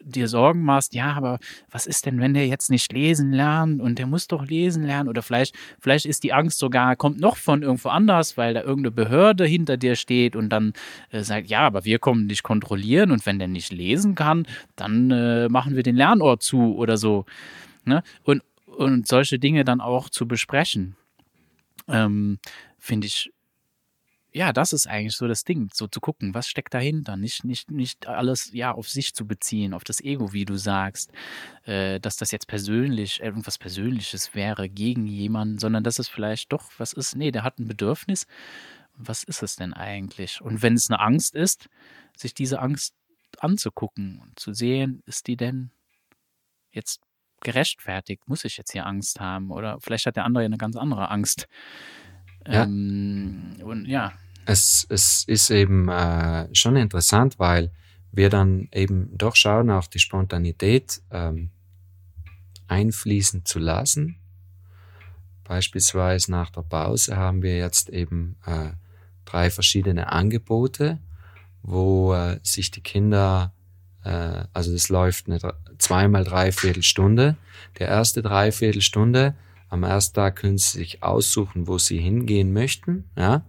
dir Sorgen machst, ja, aber was ist denn, wenn der jetzt nicht lesen lernt und der muss doch lesen lernen? Oder vielleicht, vielleicht ist die Angst sogar, kommt noch von irgendwo anders, weil da irgendeine Behörde hinter dir steht und dann äh, sagt, ja, aber wir kommen dich kontrollieren und wenn der nicht lesen kann, dann äh, machen wir den Lernort zu oder so. Ne? Und, und solche Dinge dann auch zu besprechen, ähm, finde ich ja, das ist eigentlich so das Ding, so zu gucken, was steckt dahinter, nicht nicht nicht alles ja auf sich zu beziehen, auf das Ego, wie du sagst, äh, dass das jetzt persönlich irgendwas Persönliches wäre gegen jemanden, sondern dass es vielleicht doch was ist. Nee, der hat ein Bedürfnis. Was ist es denn eigentlich? Und wenn es eine Angst ist, sich diese Angst anzugucken und zu sehen, ist die denn jetzt gerechtfertigt? Muss ich jetzt hier Angst haben? Oder vielleicht hat der andere ja eine ganz andere Angst. Ja. Ähm, und ja, es, es ist eben äh, schon interessant, weil wir dann eben doch schauen, auch die Spontanität ähm, einfließen zu lassen. Beispielsweise nach der Pause haben wir jetzt eben äh, drei verschiedene Angebote, wo äh, sich die Kinder, äh, also das läuft eine zweimal dreiviertel Stunde. Der erste Dreiviertelstunde, am ersten Tag können sie sich aussuchen, wo sie hingehen möchten, ja.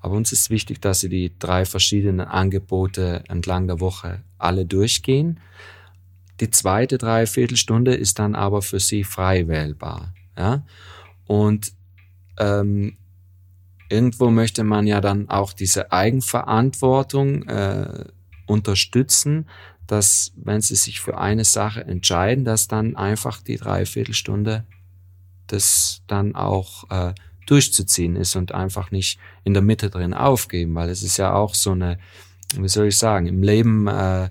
Aber uns ist wichtig, dass sie die drei verschiedenen Angebote entlang der Woche alle durchgehen. Die zweite Dreiviertelstunde ist dann aber für sie frei wählbar. Ja? Und ähm, irgendwo möchte man ja dann auch diese Eigenverantwortung äh, unterstützen, dass wenn sie sich für eine Sache entscheiden, dass dann einfach die Dreiviertelstunde das dann auch äh, durchzuziehen ist und einfach nicht in der Mitte drin aufgeben, weil es ist ja auch so eine, wie soll ich sagen, im Leben äh,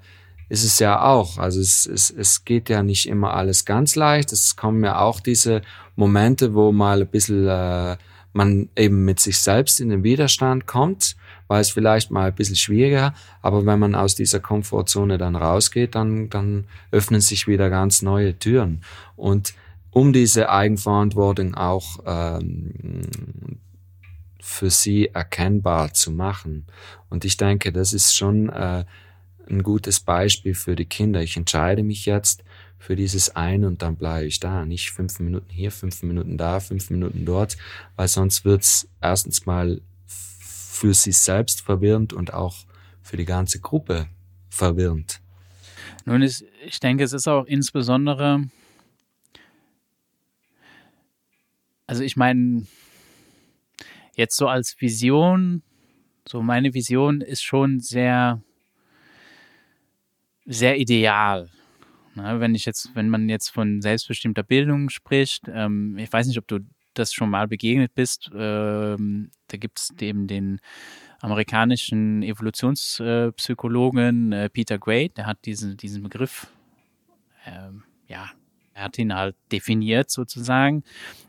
ist es ja auch, also es, es, es geht ja nicht immer alles ganz leicht, es kommen ja auch diese Momente, wo mal ein bisschen äh, man eben mit sich selbst in den Widerstand kommt, weil es vielleicht mal ein bisschen schwieriger, aber wenn man aus dieser Komfortzone dann rausgeht, dann, dann öffnen sich wieder ganz neue Türen. Und um diese Eigenverantwortung auch ähm, für sie erkennbar zu machen. Und ich denke, das ist schon äh, ein gutes Beispiel für die Kinder. Ich entscheide mich jetzt für dieses ein und dann bleibe ich da. Nicht fünf Minuten hier, fünf Minuten da, fünf Minuten dort, weil sonst wird's erstens mal für sie selbst verwirrend und auch für die ganze Gruppe verwirrend. Nun ist, ich denke, es ist auch insbesondere also ich meine, jetzt so als Vision, so meine Vision ist schon sehr, sehr ideal. Na, wenn ich jetzt, wenn man jetzt von selbstbestimmter Bildung spricht, ähm, ich weiß nicht, ob du das schon mal begegnet bist, ähm, da gibt es eben den amerikanischen Evolutionspsychologen äh, Peter Gray, der hat diesen, diesen Begriff, ähm, ja, er hat ihn halt definiert sozusagen,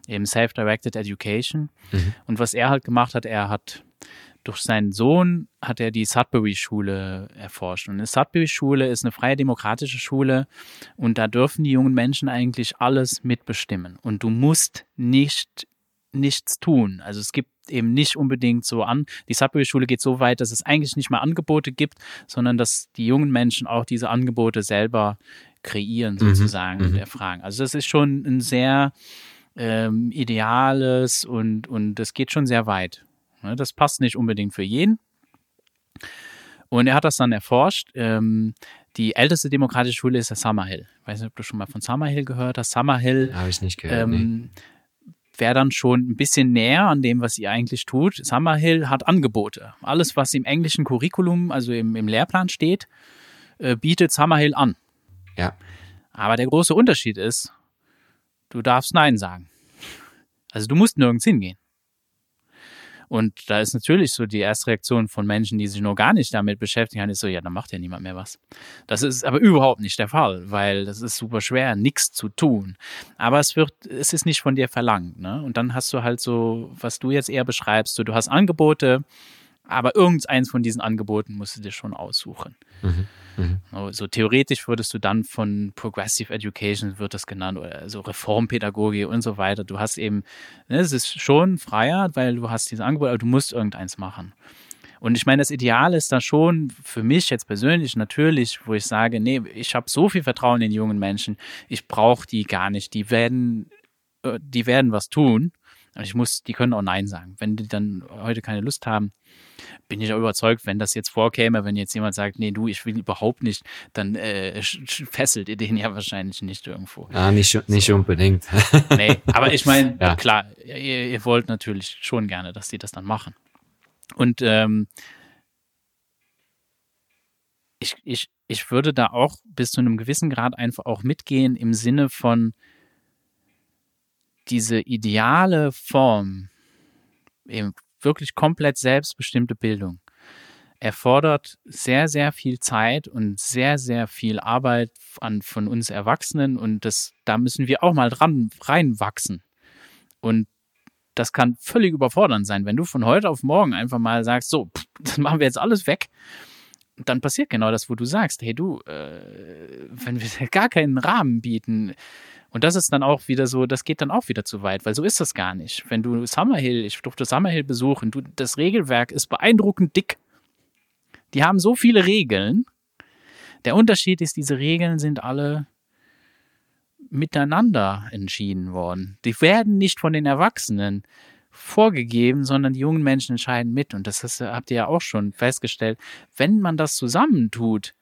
eben Self-Directed Education. Mhm. Und was er halt gemacht hat, er hat durch seinen Sohn hat er die Sudbury-Schule erforscht. Und eine Sudbury-Schule ist eine freie demokratische Schule und da dürfen die jungen Menschen eigentlich alles mitbestimmen. Und du musst nicht nichts tun. Also es gibt eben nicht unbedingt so an. Die Sudbury-Schule geht so weit, dass es eigentlich nicht mal Angebote gibt, sondern dass die jungen Menschen auch diese Angebote selber kreieren, mhm. sozusagen, mhm. und erfragen. Also das ist schon ein sehr ähm, ideales und, und das geht schon sehr weit. Ne, das passt nicht unbedingt für jeden. Und er hat das dann erforscht. Ähm, die älteste demokratische Schule ist der Summerhill. Ich weiß nicht, ob du schon mal von Summerhill gehört hast. Summerhill. Habe ich nicht gehört. Ähm. Wäre dann schon ein bisschen näher an dem, was ihr eigentlich tut. Summerhill hat Angebote. Alles, was im englischen Curriculum, also im, im Lehrplan steht, äh, bietet Summerhill an. Ja. Aber der große Unterschied ist, du darfst Nein sagen. Also du musst nirgends hingehen. Und da ist natürlich so die erste Reaktion von Menschen, die sich noch gar nicht damit beschäftigen, ist so, ja, dann macht ja niemand mehr was. Das ist aber überhaupt nicht der Fall, weil das ist super schwer, nichts zu tun. Aber es wird, es ist nicht von dir verlangt, ne? Und dann hast du halt so, was du jetzt eher beschreibst, so, du hast Angebote, aber irgendeins von diesen Angeboten musst du dir schon aussuchen. Mhm. Mhm. So theoretisch würdest du dann von Progressive Education wird das genannt oder so Reformpädagogik und so weiter. Du hast eben, ne, es ist schon freier, weil du hast dieses Angebot, aber du musst irgendeins machen. Und ich meine, das Ideal ist da schon für mich jetzt persönlich natürlich, wo ich sage, nee, ich habe so viel Vertrauen in jungen Menschen, ich brauche die gar nicht. Die werden, äh, die werden was tun. Ich muss, die können auch Nein sagen. Wenn die dann heute keine Lust haben, bin ich auch überzeugt, wenn das jetzt vorkäme, wenn jetzt jemand sagt, nee, du, ich will überhaupt nicht, dann äh, fesselt ihr den ja wahrscheinlich nicht irgendwo. Ja, nicht, nicht so. unbedingt. nee, aber ich meine, ja. klar, ihr, ihr, wollt natürlich schon gerne, dass die das dann machen. Und ähm, ich, ich, ich würde da auch bis zu einem gewissen Grad einfach auch mitgehen im Sinne von diese ideale Form, eben wirklich komplett selbstbestimmte Bildung erfordert sehr, sehr viel Zeit und sehr, sehr viel Arbeit an, von uns Erwachsenen und das, da müssen wir auch mal dran reinwachsen. Und das kann völlig überfordernd sein, wenn du von heute auf morgen einfach mal sagst, so, pff, das machen wir jetzt alles weg. Dann passiert genau das, wo du sagst, hey du, äh, wenn wir gar keinen Rahmen bieten, und das ist dann auch wieder so, das geht dann auch wieder zu weit, weil so ist das gar nicht. Wenn du Summerhill, ich durfte Summerhill besuchen, du, das Regelwerk ist beeindruckend dick. Die haben so viele Regeln. Der Unterschied ist, diese Regeln sind alle miteinander entschieden worden. Die werden nicht von den Erwachsenen vorgegeben, sondern die jungen Menschen entscheiden mit. Und das habt ihr ja auch schon festgestellt. Wenn man das zusammentut,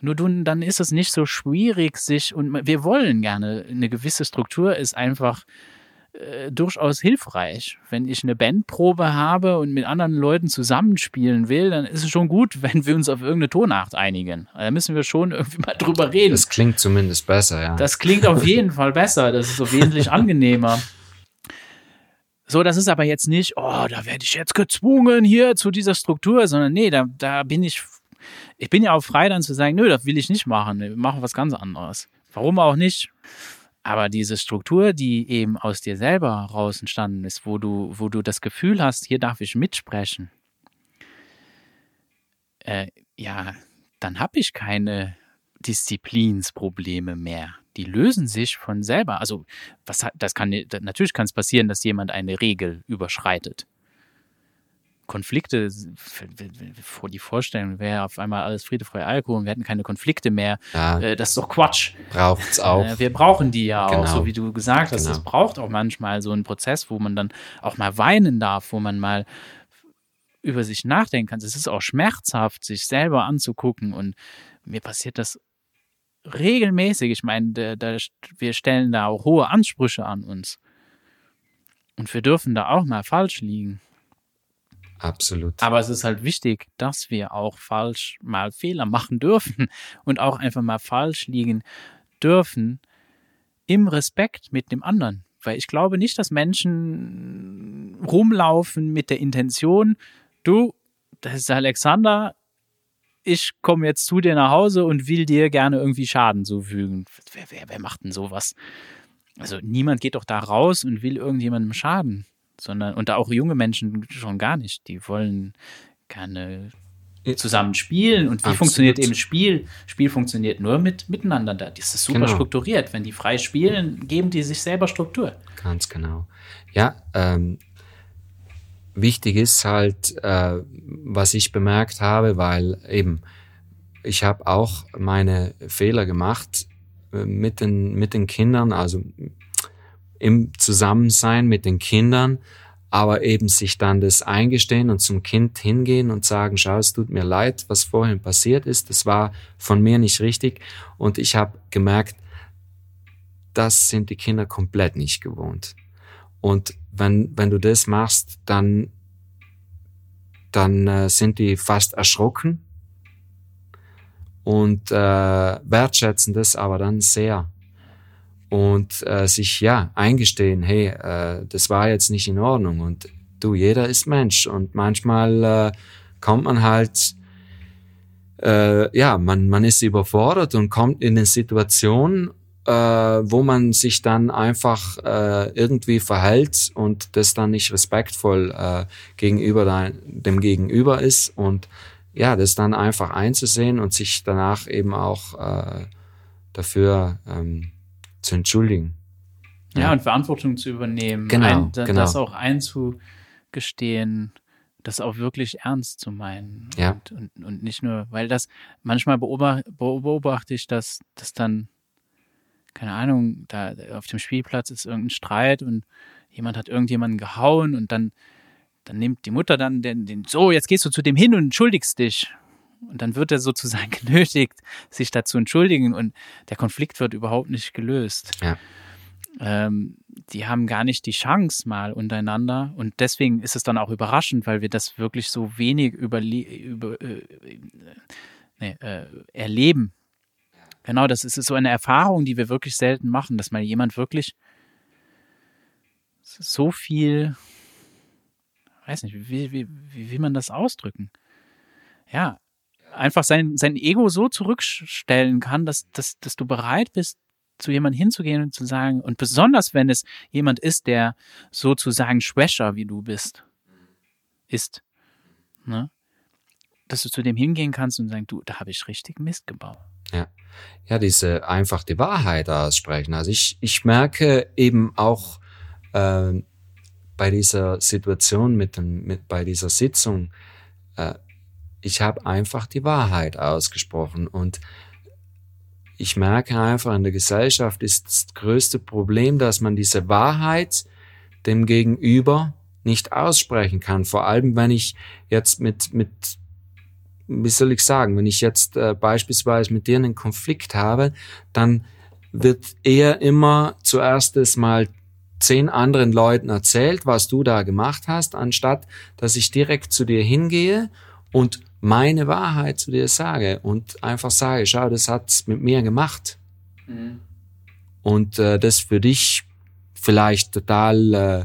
nur dann ist es nicht so schwierig, sich, und wir wollen gerne, eine gewisse Struktur ist einfach äh, durchaus hilfreich. Wenn ich eine Bandprobe habe und mit anderen Leuten zusammenspielen will, dann ist es schon gut, wenn wir uns auf irgendeine Tonart einigen. Da müssen wir schon irgendwie mal drüber reden. Das klingt zumindest besser, ja. Das klingt auf jeden Fall besser. Das ist so wesentlich angenehmer. So, das ist aber jetzt nicht, oh, da werde ich jetzt gezwungen hier zu dieser Struktur, sondern nee, da, da bin ich ich bin ja auch frei dann zu sagen, nö, das will ich nicht machen. Wir machen was ganz anderes. Warum auch nicht? Aber diese Struktur, die eben aus dir selber raus entstanden ist, wo du, wo du das Gefühl hast, hier darf ich mitsprechen, äh, ja, dann habe ich keine Disziplinsprobleme mehr. Die lösen sich von selber. Also, was das kann natürlich kann es passieren, dass jemand eine Regel überschreitet. Konflikte, vor die Vorstellung wäre auf einmal alles Friede, Freude, Alkohol und wir hätten keine Konflikte mehr. Ja. Äh, das ist doch Quatsch. Braucht's auch. Äh, wir brauchen die ja genau. auch, so wie du gesagt hast. Genau. Es braucht auch manchmal so einen Prozess, wo man dann auch mal weinen darf, wo man mal über sich nachdenken kann. Es ist auch schmerzhaft, sich selber anzugucken und mir passiert das regelmäßig. Ich meine, da, da, wir stellen da auch hohe Ansprüche an uns. Und wir dürfen da auch mal falsch liegen. Absolut. Aber es ist halt wichtig, dass wir auch falsch mal Fehler machen dürfen und auch einfach mal falsch liegen dürfen im Respekt mit dem anderen. Weil ich glaube nicht, dass Menschen rumlaufen mit der Intention, du, das ist Alexander, ich komme jetzt zu dir nach Hause und will dir gerne irgendwie Schaden zufügen. Wer, wer, wer macht denn sowas? Also niemand geht doch da raus und will irgendjemandem schaden sondern und da auch junge Menschen schon gar nicht. Die wollen gerne zusammen spielen und wie Absolut. funktioniert eben Spiel? Spiel funktioniert nur mit miteinander. Das ist super genau. strukturiert. Wenn die frei spielen, geben die sich selber Struktur. Ganz genau. Ja, ähm, wichtig ist halt, äh, was ich bemerkt habe, weil eben ich habe auch meine Fehler gemacht äh, mit den mit den Kindern, also im Zusammensein mit den Kindern, aber eben sich dann das eingestehen und zum Kind hingehen und sagen, schau, es tut mir leid, was vorhin passiert ist, das war von mir nicht richtig und ich habe gemerkt, das sind die Kinder komplett nicht gewohnt. Und wenn, wenn du das machst, dann, dann äh, sind die fast erschrocken und äh, wertschätzen das aber dann sehr. Und äh, sich ja eingestehen, hey, äh, das war jetzt nicht in Ordnung. Und du, jeder ist Mensch. Und manchmal äh, kommt man halt, äh, ja, man, man ist überfordert und kommt in eine Situation, äh, wo man sich dann einfach äh, irgendwie verhält und das dann nicht respektvoll äh, gegenüber dein, dem Gegenüber ist und ja, das dann einfach einzusehen und sich danach eben auch äh, dafür ähm, zu entschuldigen. Ja, ja, und Verantwortung zu übernehmen. Genau, ein, da, genau. Das auch einzugestehen, das auch wirklich ernst zu meinen. Ja. Und, und, und nicht nur, weil das, manchmal beobachte, beobachte ich, dass, dass dann, keine Ahnung, da auf dem Spielplatz ist irgendein Streit und jemand hat irgendjemanden gehauen und dann, dann nimmt die Mutter dann den, den, so, jetzt gehst du zu dem hin und entschuldigst dich. Und dann wird er sozusagen genötigt, sich dazu entschuldigen und der Konflikt wird überhaupt nicht gelöst. Ja. Ähm, die haben gar nicht die Chance mal untereinander und deswegen ist es dann auch überraschend, weil wir das wirklich so wenig über, über äh, nee, äh, erleben. Genau, das ist so eine Erfahrung, die wir wirklich selten machen, dass mal jemand wirklich so viel, weiß nicht, wie, wie, wie will man das ausdrücken? Ja, einfach sein, sein Ego so zurückstellen kann, dass, dass, dass du bereit bist, zu jemandem hinzugehen und zu sagen, und besonders wenn es jemand ist, der sozusagen schwächer wie du bist, ist, ne? dass du zu dem hingehen kannst und sagen, du, da habe ich richtig Mist gebaut. Ja. Ja, diese einfach die Wahrheit aussprechen. Also ich, ich merke eben auch äh, bei dieser Situation mit dem, mit, bei dieser Sitzung, äh, ich habe einfach die Wahrheit ausgesprochen und ich merke einfach, in der Gesellschaft ist das größte Problem, dass man diese Wahrheit dem Gegenüber nicht aussprechen kann. Vor allem, wenn ich jetzt mit, mit wie soll ich sagen, wenn ich jetzt äh, beispielsweise mit dir einen Konflikt habe, dann wird eher immer zuerst mal zehn anderen Leuten erzählt, was du da gemacht hast, anstatt dass ich direkt zu dir hingehe und meine Wahrheit zu dir sage und einfach sage, schau, das hat's mit mir gemacht. Mhm. Und äh, das für dich vielleicht total äh,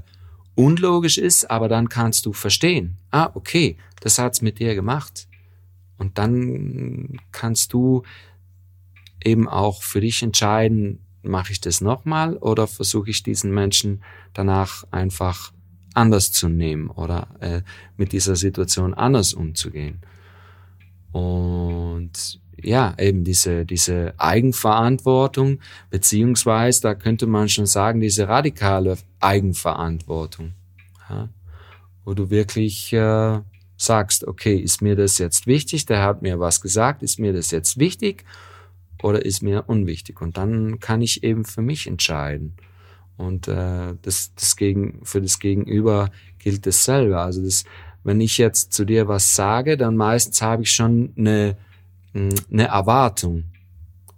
unlogisch ist, aber dann kannst du verstehen, ah, okay, das hat's mit dir gemacht. Und dann kannst du eben auch für dich entscheiden, mache ich das nochmal oder versuche ich diesen Menschen danach einfach anders zu nehmen oder äh, mit dieser Situation anders umzugehen. Und ja, eben diese, diese Eigenverantwortung, beziehungsweise da könnte man schon sagen, diese radikale Eigenverantwortung, ja, wo du wirklich äh, sagst, okay, ist mir das jetzt wichtig, der hat mir was gesagt, ist mir das jetzt wichtig oder ist mir unwichtig? Und dann kann ich eben für mich entscheiden. Und äh, das, das gegen, für das Gegenüber gilt dasselbe. Also das, wenn ich jetzt zu dir was sage, dann meistens habe ich schon eine, hm, eine Erwartung,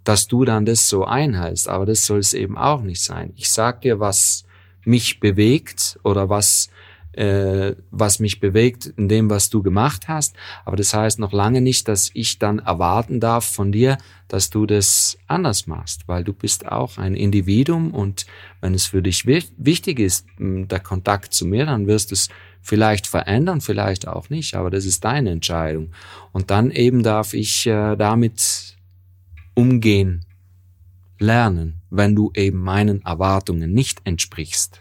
dass du dann das so einhältst. Aber das soll es eben auch nicht sein. Ich sag dir, was mich bewegt oder was äh, was mich bewegt in dem, was du gemacht hast. Aber das heißt noch lange nicht, dass ich dann erwarten darf von dir, dass du das anders machst, weil du bist auch ein Individuum und wenn es für dich wichtig ist, der Kontakt zu mir, dann wirst du es vielleicht verändern, vielleicht auch nicht, aber das ist deine Entscheidung. Und dann eben darf ich äh, damit umgehen, lernen, wenn du eben meinen Erwartungen nicht entsprichst.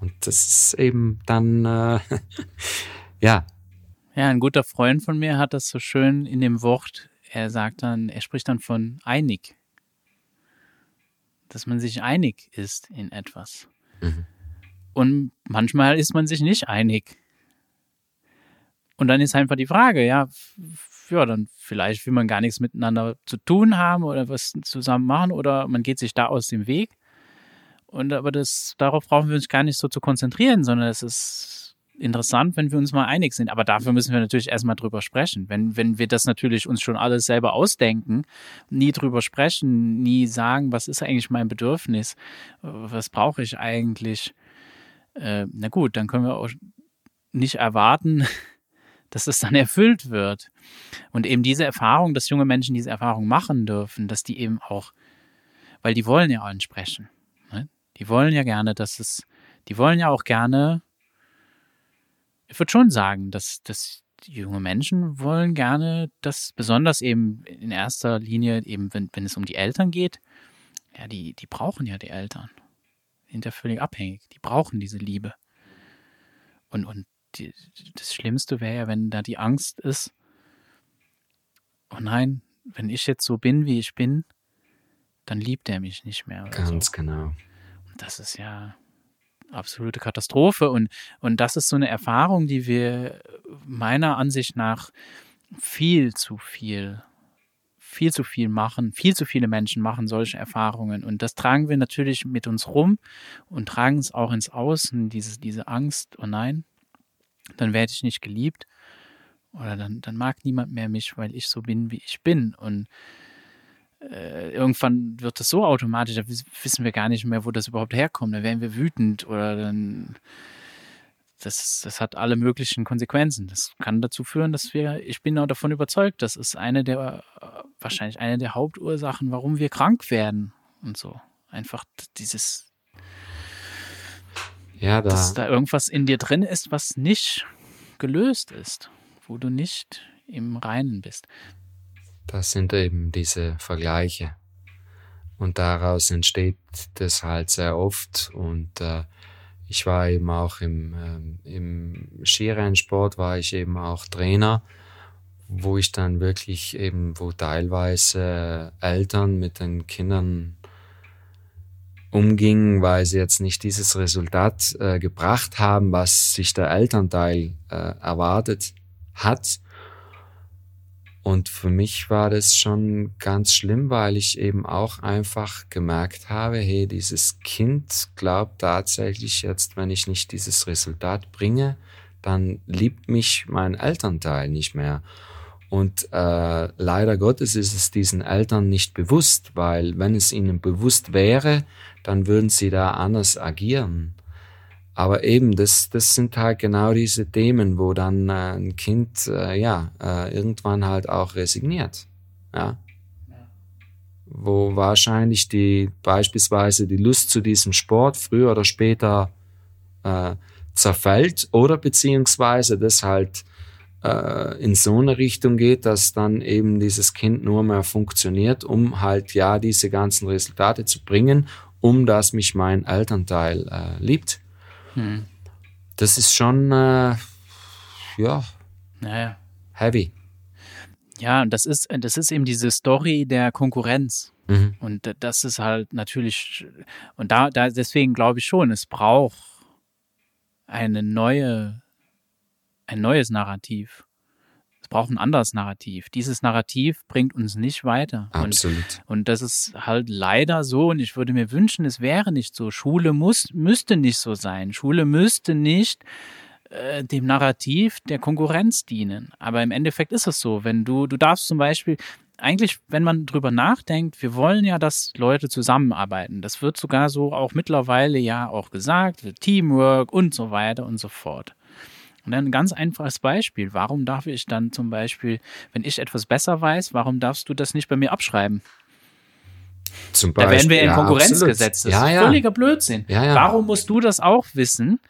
Und das ist eben dann, äh, ja. Ja, ein guter Freund von mir hat das so schön in dem Wort, er sagt dann, er spricht dann von einig. Dass man sich einig ist in etwas. Mhm. Und manchmal ist man sich nicht einig. Und dann ist einfach die Frage, ja, ja, dann vielleicht will man gar nichts miteinander zu tun haben oder was zusammen machen oder man geht sich da aus dem Weg. Und aber das, darauf brauchen wir uns gar nicht so zu konzentrieren, sondern es ist interessant, wenn wir uns mal einig sind. Aber dafür müssen wir natürlich erstmal drüber sprechen. Wenn, wenn wir das natürlich uns schon alles selber ausdenken, nie drüber sprechen, nie sagen, was ist eigentlich mein Bedürfnis, was brauche ich eigentlich, äh, na gut, dann können wir auch nicht erwarten, dass es dann erfüllt wird. Und eben diese Erfahrung, dass junge Menschen diese Erfahrung machen dürfen, dass die eben auch, weil die wollen ja ansprechen. Die wollen ja gerne, dass es, die wollen ja auch gerne, ich würde schon sagen, dass, dass junge Menschen wollen gerne, dass besonders eben in erster Linie, eben wenn, wenn es um die Eltern geht, ja, die, die brauchen ja die Eltern. Die sind ja völlig abhängig. Die brauchen diese Liebe. Und, und die, das Schlimmste wäre ja, wenn da die Angst ist, oh nein, wenn ich jetzt so bin, wie ich bin, dann liebt er mich nicht mehr. Ganz so. genau das ist ja absolute Katastrophe. Und, und das ist so eine Erfahrung, die wir meiner Ansicht nach viel zu viel, viel zu viel machen. Viel zu viele Menschen machen solche Erfahrungen. Und das tragen wir natürlich mit uns rum und tragen es auch ins Außen, diese, diese Angst, oh nein, dann werde ich nicht geliebt. Oder dann, dann mag niemand mehr mich, weil ich so bin, wie ich bin. Und äh, irgendwann wird das so automatisch, da wissen wir gar nicht mehr, wo das überhaupt herkommt. Da werden wir wütend oder dann. Das, das hat alle möglichen Konsequenzen. Das kann dazu führen, dass wir, ich bin auch davon überzeugt, das ist eine der, wahrscheinlich eine der Hauptursachen, warum wir krank werden und so. Einfach dieses, ja, da. dass da irgendwas in dir drin ist, was nicht gelöst ist, wo du nicht im Reinen bist. Das sind eben diese Vergleiche. Und daraus entsteht das halt sehr oft. Und äh, ich war eben auch im, äh, im Skirennsport, war ich eben auch Trainer, wo ich dann wirklich eben, wo teilweise Eltern mit den Kindern umgingen, weil sie jetzt nicht dieses Resultat äh, gebracht haben, was sich der Elternteil äh, erwartet hat. Und für mich war das schon ganz schlimm, weil ich eben auch einfach gemerkt habe, hey, dieses Kind glaubt tatsächlich jetzt, wenn ich nicht dieses Resultat bringe, dann liebt mich mein Elternteil nicht mehr. Und äh, leider Gottes ist es diesen Eltern nicht bewusst, weil wenn es ihnen bewusst wäre, dann würden sie da anders agieren. Aber eben, das, das sind halt genau diese Themen, wo dann äh, ein Kind äh, ja äh, irgendwann halt auch resigniert. Ja? Wo wahrscheinlich die beispielsweise die Lust zu diesem Sport früher oder später äh, zerfällt oder beziehungsweise das halt äh, in so eine Richtung geht, dass dann eben dieses Kind nur mehr funktioniert, um halt ja diese ganzen Resultate zu bringen, um dass mich mein Elternteil äh, liebt. Hm. Das ist schon, äh, ja, naja. heavy. Ja, und das ist, das ist eben diese Story der Konkurrenz. Mhm. Und das ist halt natürlich, und da, da deswegen glaube ich schon, es braucht eine neue, ein neues Narrativ brauchen ein anderes Narrativ. Dieses Narrativ bringt uns nicht weiter. Absolut. Und, und das ist halt leider so. Und ich würde mir wünschen, es wäre nicht so. Schule muss, müsste nicht so sein. Schule müsste nicht äh, dem Narrativ der Konkurrenz dienen. Aber im Endeffekt ist es so. Wenn du, du darfst zum Beispiel, eigentlich, wenn man drüber nachdenkt, wir wollen ja, dass Leute zusammenarbeiten. Das wird sogar so auch mittlerweile ja auch gesagt, Teamwork und so weiter und so fort. Und dann ein ganz einfaches Beispiel. Warum darf ich dann zum Beispiel, wenn ich etwas besser weiß, warum darfst du das nicht bei mir abschreiben? Zum Beispiel, da werden wir in ja, Konkurrenz gesetzt. Das ja, ist ja. völliger Blödsinn. Ja, Warum musst du das auch wissen?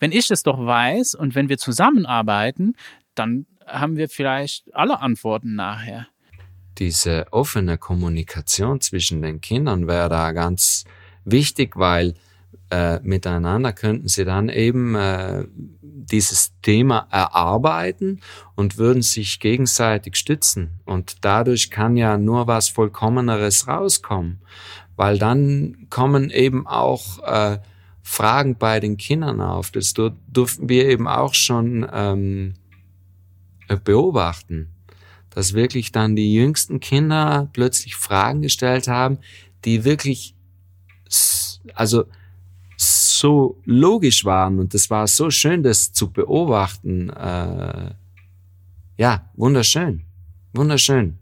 Wenn ich das doch weiß und wenn wir zusammenarbeiten, dann haben wir vielleicht alle Antworten nachher. Diese offene Kommunikation zwischen den Kindern wäre da ganz wichtig, weil äh, miteinander könnten sie dann eben äh, dieses Thema erarbeiten und würden sich gegenseitig stützen. Und dadurch kann ja nur was Vollkommeneres rauskommen, weil dann kommen eben auch äh, Fragen bei den Kindern auf. Das durften wir eben auch schon ähm, beobachten, dass wirklich dann die jüngsten Kinder plötzlich Fragen gestellt haben, die wirklich also so logisch waren und das war so schön, das zu beobachten. Äh, ja, wunderschön, wunderschön.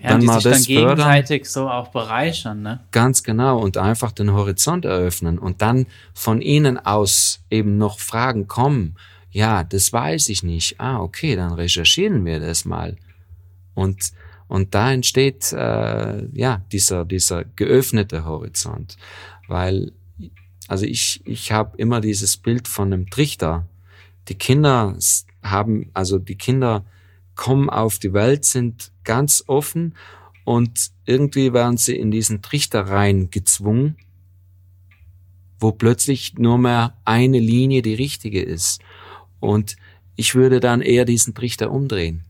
Ja, dann die mal sich das dann gegenseitig fördern, so auch bereichern, ne? Ganz genau und einfach den Horizont eröffnen und dann von ihnen aus eben noch Fragen kommen. Ja, das weiß ich nicht. Ah, okay, dann recherchieren wir das mal. Und und da entsteht äh, ja dieser dieser geöffnete Horizont, weil also ich, ich habe immer dieses Bild von einem Trichter. Die Kinder haben, also die Kinder kommen auf die Welt, sind ganz offen und irgendwie werden sie in diesen Trichter rein gezwungen, wo plötzlich nur mehr eine Linie die richtige ist. Und ich würde dann eher diesen Trichter umdrehen.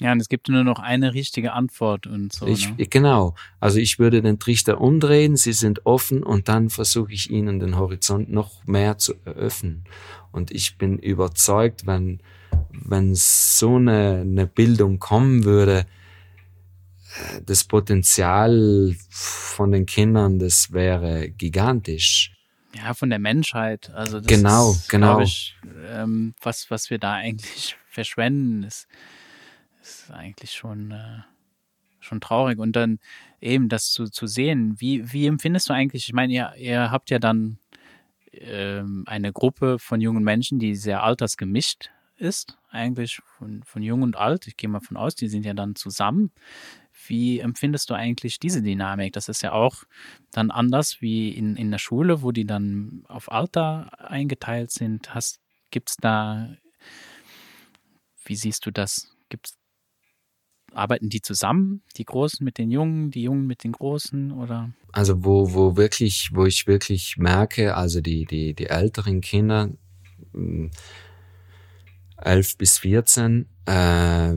Ja, und es gibt nur noch eine richtige Antwort und so. Ich, ne? Genau. Also ich würde den Trichter umdrehen, sie sind offen und dann versuche ich ihnen den Horizont noch mehr zu eröffnen. Und ich bin überzeugt, wenn, wenn so eine, eine Bildung kommen würde, äh, das Potenzial von den Kindern, das wäre gigantisch. Ja, von der Menschheit. Also das genau, ist, genau. Ich, ähm, was, was wir da eigentlich verschwenden, ist ist eigentlich schon, äh, schon traurig. Und dann eben das zu, zu sehen, wie, wie empfindest du eigentlich, ich meine, ihr, ihr habt ja dann ähm, eine Gruppe von jungen Menschen, die sehr altersgemischt ist, eigentlich von, von jung und alt. Ich gehe mal von aus, die sind ja dann zusammen. Wie empfindest du eigentlich diese Dynamik? Das ist ja auch dann anders wie in, in der Schule, wo die dann auf Alter eingeteilt sind. Gibt es da, wie siehst du das? Gibt es arbeiten die zusammen, die Großen mit den Jungen, die Jungen mit den Großen oder? Also wo, wo wirklich, wo ich wirklich merke, also die, die, die älteren Kinder, 11 hm, bis 14, äh,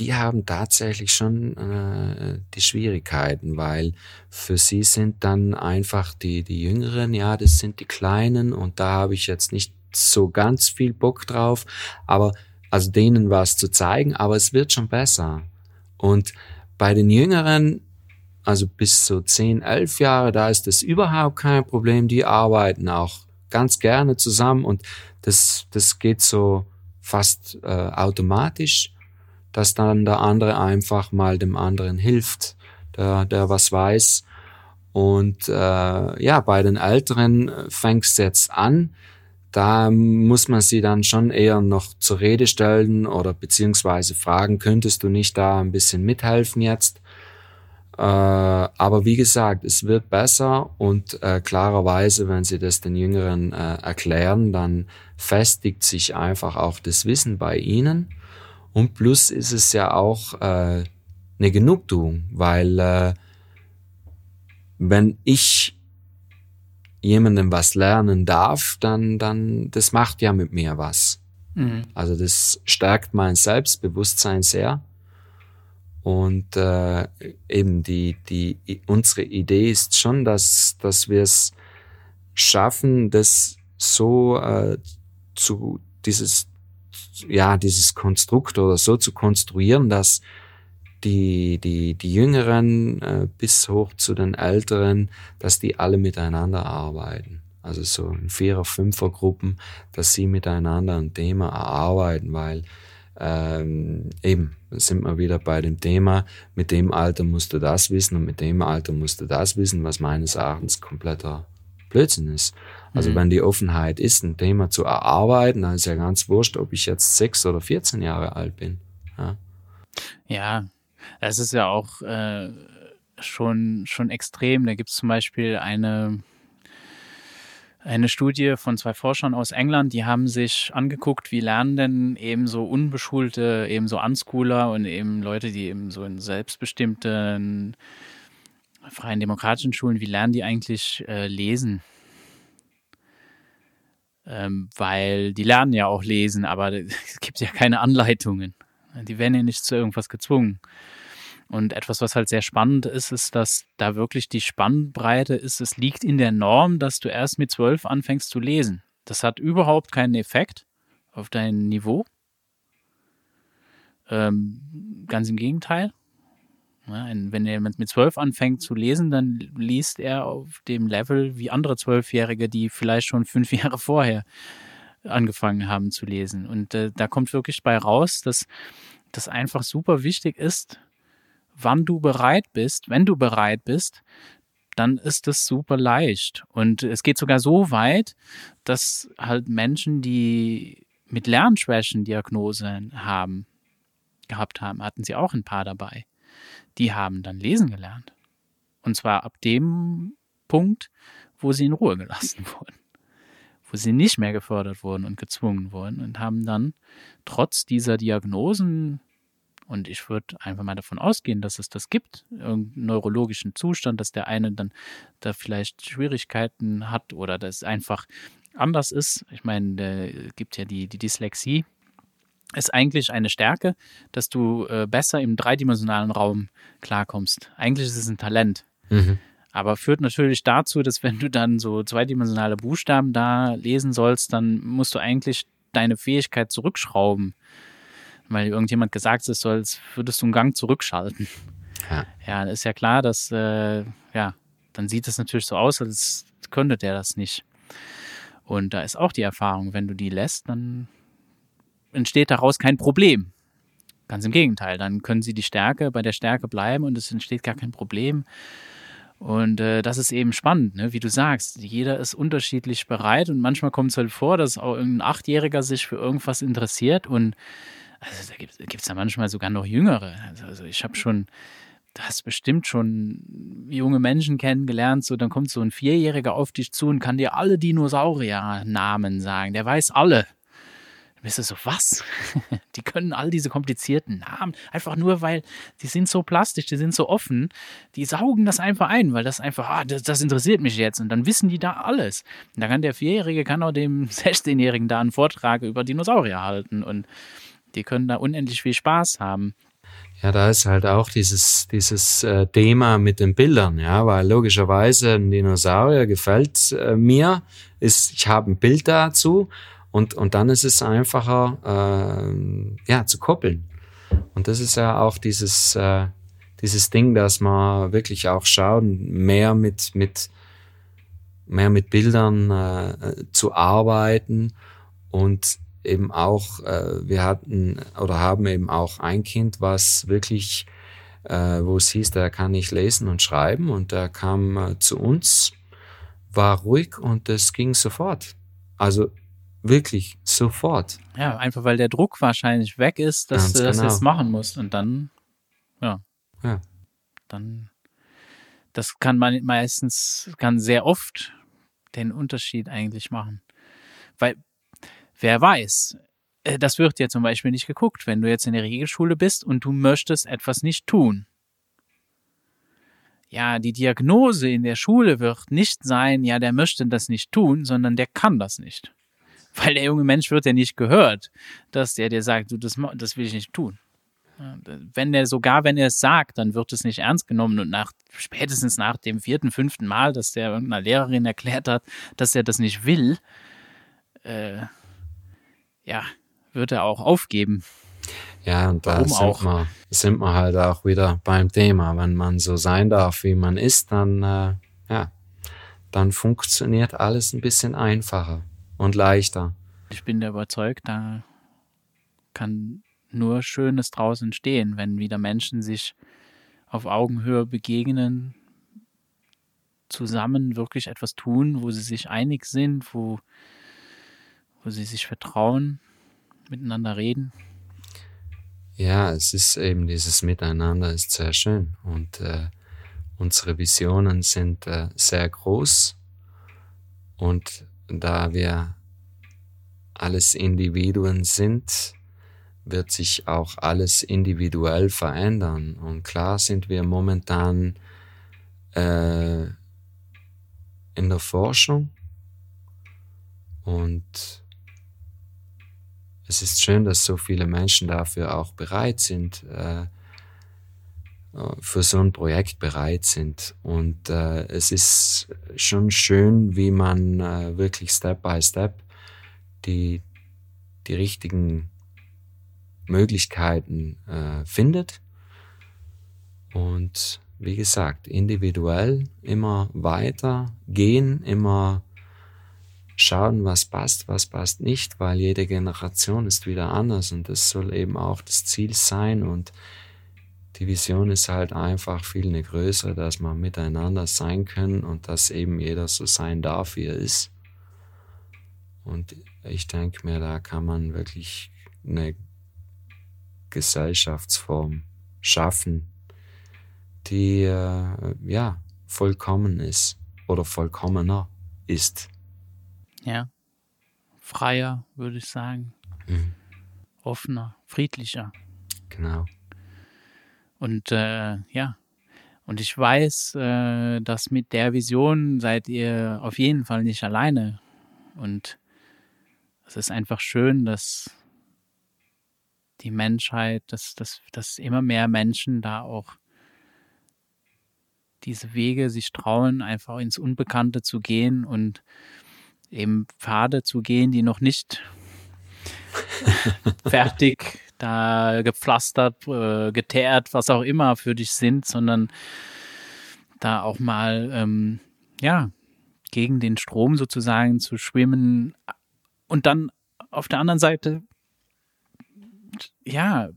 die haben tatsächlich schon äh, die Schwierigkeiten, weil für sie sind dann einfach die, die Jüngeren, ja, das sind die Kleinen und da habe ich jetzt nicht so ganz viel Bock drauf, aber also denen was zu zeigen, aber es wird schon besser. Und bei den Jüngeren, also bis so 10, 11 Jahre, da ist das überhaupt kein Problem. Die arbeiten auch ganz gerne zusammen und das, das geht so fast äh, automatisch, dass dann der andere einfach mal dem anderen hilft, der, der was weiß. Und äh, ja, bei den Älteren fängst jetzt an, da muss man sie dann schon eher noch zur Rede stellen oder beziehungsweise fragen, könntest du nicht da ein bisschen mithelfen jetzt? Äh, aber wie gesagt, es wird besser und äh, klarerweise, wenn sie das den Jüngeren äh, erklären, dann festigt sich einfach auch das Wissen bei ihnen. Und plus ist es ja auch äh, eine Genugtuung, weil äh, wenn ich jemandem was lernen darf, dann, dann, das macht ja mit mir was. Mhm. Also das stärkt mein Selbstbewusstsein sehr. Und äh, eben die, die, unsere Idee ist schon, dass, dass wir es schaffen, das so äh, zu dieses ja dieses Konstrukt oder so zu konstruieren, dass die, die, die Jüngeren äh, bis hoch zu den Älteren, dass die alle miteinander arbeiten. Also so in Vierer-, Fünfer-Gruppen, dass sie miteinander ein Thema erarbeiten, weil ähm, eben sind wir wieder bei dem Thema, mit dem Alter musst du das wissen und mit dem Alter musst du das wissen, was meines Erachtens kompletter Blödsinn ist. Also mhm. wenn die Offenheit ist, ein Thema zu erarbeiten, dann ist ja ganz wurscht, ob ich jetzt sechs oder 14 Jahre alt bin. Ja, ja das ist ja auch äh, schon, schon extrem. Da gibt es zum Beispiel eine eine Studie von zwei Forschern aus England, die haben sich angeguckt, wie lernen denn eben so unbeschulte, eben so Unschooler und eben Leute, die eben so in selbstbestimmten freien demokratischen Schulen, wie lernen die eigentlich äh, lesen? Ähm, weil die lernen ja auch lesen, aber es gibt ja keine Anleitungen. Die werden ja nicht zu irgendwas gezwungen. Und etwas, was halt sehr spannend ist, ist, dass da wirklich die Spannbreite ist. Es liegt in der Norm, dass du erst mit zwölf anfängst zu lesen. Das hat überhaupt keinen Effekt auf dein Niveau. Ähm, ganz im Gegenteil. Ja, wenn jemand mit zwölf anfängt zu lesen, dann liest er auf dem Level wie andere Zwölfjährige, die vielleicht schon fünf Jahre vorher angefangen haben zu lesen. Und äh, da kommt wirklich bei raus, dass das einfach super wichtig ist, wann du bereit bist. Wenn du bereit bist, dann ist es super leicht. Und es geht sogar so weit, dass halt Menschen, die mit Lernschwächen Diagnosen haben, gehabt haben, hatten sie auch ein paar dabei. Die haben dann lesen gelernt. Und zwar ab dem Punkt, wo sie in Ruhe gelassen wurden. Wo sie nicht mehr gefördert wurden und gezwungen wurden und haben dann trotz dieser Diagnosen und ich würde einfach mal davon ausgehen, dass es das gibt, irgendeinen neurologischen Zustand, dass der eine dann da vielleicht Schwierigkeiten hat oder das einfach anders ist. Ich meine, es gibt ja die, die Dyslexie, ist eigentlich eine Stärke, dass du äh, besser im dreidimensionalen Raum klarkommst. Eigentlich ist es ein Talent. Mhm. Aber führt natürlich dazu, dass wenn du dann so zweidimensionale Buchstaben da lesen sollst, dann musst du eigentlich deine Fähigkeit zurückschrauben weil irgendjemand gesagt hat, soll, als würdest du einen Gang zurückschalten. Ja, ja ist ja klar, dass, äh, ja, dann sieht es natürlich so aus, als könnte der das nicht. Und da ist auch die Erfahrung, wenn du die lässt, dann entsteht daraus kein Problem. Ganz im Gegenteil, dann können sie die Stärke bei der Stärke bleiben und es entsteht gar kein Problem. Und äh, das ist eben spannend, ne? wie du sagst. Jeder ist unterschiedlich bereit und manchmal kommt es halt vor, dass auch irgendein Achtjähriger sich für irgendwas interessiert und also da gibt es da manchmal sogar noch Jüngere. Also, also ich habe schon, du hast bestimmt schon junge Menschen kennengelernt, so dann kommt so ein Vierjähriger auf dich zu und kann dir alle Dinosaurier-Namen sagen. Der weiß alle. Dann bist du so, was? die können all diese komplizierten Namen, einfach nur, weil die sind so plastisch, die sind so offen, die saugen das einfach ein, weil das einfach, ah, das, das interessiert mich jetzt. Und dann wissen die da alles. Und da kann der Vierjährige, kann auch dem 16-Jährigen da einen Vortrag über Dinosaurier halten. Und die können da unendlich viel Spaß haben. Ja, da ist halt auch dieses, dieses äh, Thema mit den Bildern, ja, weil logischerweise ein Dinosaurier gefällt äh, mir, ist, ich habe ein Bild dazu und, und dann ist es einfacher, äh, ja, zu koppeln. Und das ist ja auch dieses, äh, dieses Ding, dass man wirklich auch schaut, mehr mit, mit, mehr mit Bildern äh, zu arbeiten und eben auch, äh, wir hatten oder haben eben auch ein Kind, was wirklich, äh, wo es hieß, der kann nicht lesen und schreiben und der kam äh, zu uns, war ruhig und es ging sofort. Also wirklich sofort. Ja, einfach weil der Druck wahrscheinlich weg ist, dass Ganz du das genau. jetzt machen musst und dann, ja. Ja. Dann, das kann man meistens, kann sehr oft den Unterschied eigentlich machen. Weil Wer weiß, äh, das wird ja zum Beispiel nicht geguckt, wenn du jetzt in der Regelschule bist und du möchtest etwas nicht tun. Ja, die Diagnose in der Schule wird nicht sein, ja, der möchte das nicht tun, sondern der kann das nicht. Weil der junge Mensch wird ja nicht gehört, dass der dir sagt, du, das, das will ich nicht tun. Wenn er sogar, wenn er es sagt, dann wird es nicht ernst genommen und nach, spätestens nach dem vierten, fünften Mal, dass der irgendeiner Lehrerin erklärt hat, dass er das nicht will, äh, ja, wird er auch aufgeben. Ja, und da Warum sind, auch? Wir, sind wir halt auch wieder beim Thema. Wenn man so sein darf, wie man ist, dann, äh, ja, dann funktioniert alles ein bisschen einfacher und leichter. Ich bin der überzeugt, da kann nur Schönes draußen entstehen, wenn wieder Menschen sich auf Augenhöhe begegnen, zusammen wirklich etwas tun, wo sie sich einig sind, wo, wo sie sich vertrauen, miteinander reden. Ja, es ist eben dieses Miteinander ist sehr schön und äh, unsere Visionen sind äh, sehr groß und da wir alles Individuen sind, wird sich auch alles individuell verändern. Und klar sind wir momentan äh, in der Forschung und es ist schön, dass so viele Menschen dafür auch bereit sind, äh, für so ein Projekt bereit sind. Und äh, es ist schon schön, wie man äh, wirklich Step by Step die, die richtigen Möglichkeiten äh, findet. Und wie gesagt, individuell immer weiter gehen, immer schauen, was passt, was passt nicht, weil jede Generation ist wieder anders und das soll eben auch das Ziel sein und die Vision ist halt einfach viel eine größere, dass man miteinander sein können und dass eben jeder so sein darf, wie er ist. Und ich denke mir, da kann man wirklich eine Gesellschaftsform schaffen, die äh, ja vollkommen ist oder vollkommener ist. Ja, freier würde ich sagen, mhm. offener, friedlicher. Genau. Und äh, ja, und ich weiß, äh, dass mit der Vision seid ihr auf jeden Fall nicht alleine. Und es ist einfach schön, dass die Menschheit, dass, dass, dass immer mehr Menschen da auch diese Wege sich trauen, einfach ins Unbekannte zu gehen und eben Pfade zu gehen, die noch nicht fertig da gepflastert, äh, geteert, was auch immer für dich sind, sondern da auch mal ähm, ja gegen den Strom sozusagen zu schwimmen und dann auf der anderen Seite ja,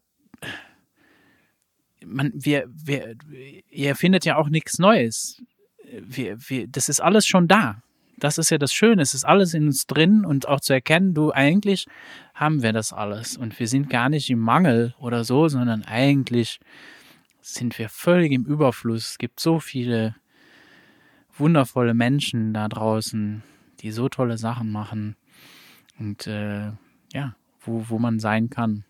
man, wir, wir, ihr findet ja auch nichts Neues. Wir, wir, das ist alles schon da. Das ist ja das Schöne. Es ist alles in uns drin und auch zu erkennen, du, eigentlich haben wir das alles und wir sind gar nicht im Mangel oder so, sondern eigentlich sind wir völlig im Überfluss. Es gibt so viele wundervolle Menschen da draußen, die so tolle Sachen machen und äh, ja, wo, wo man sein kann.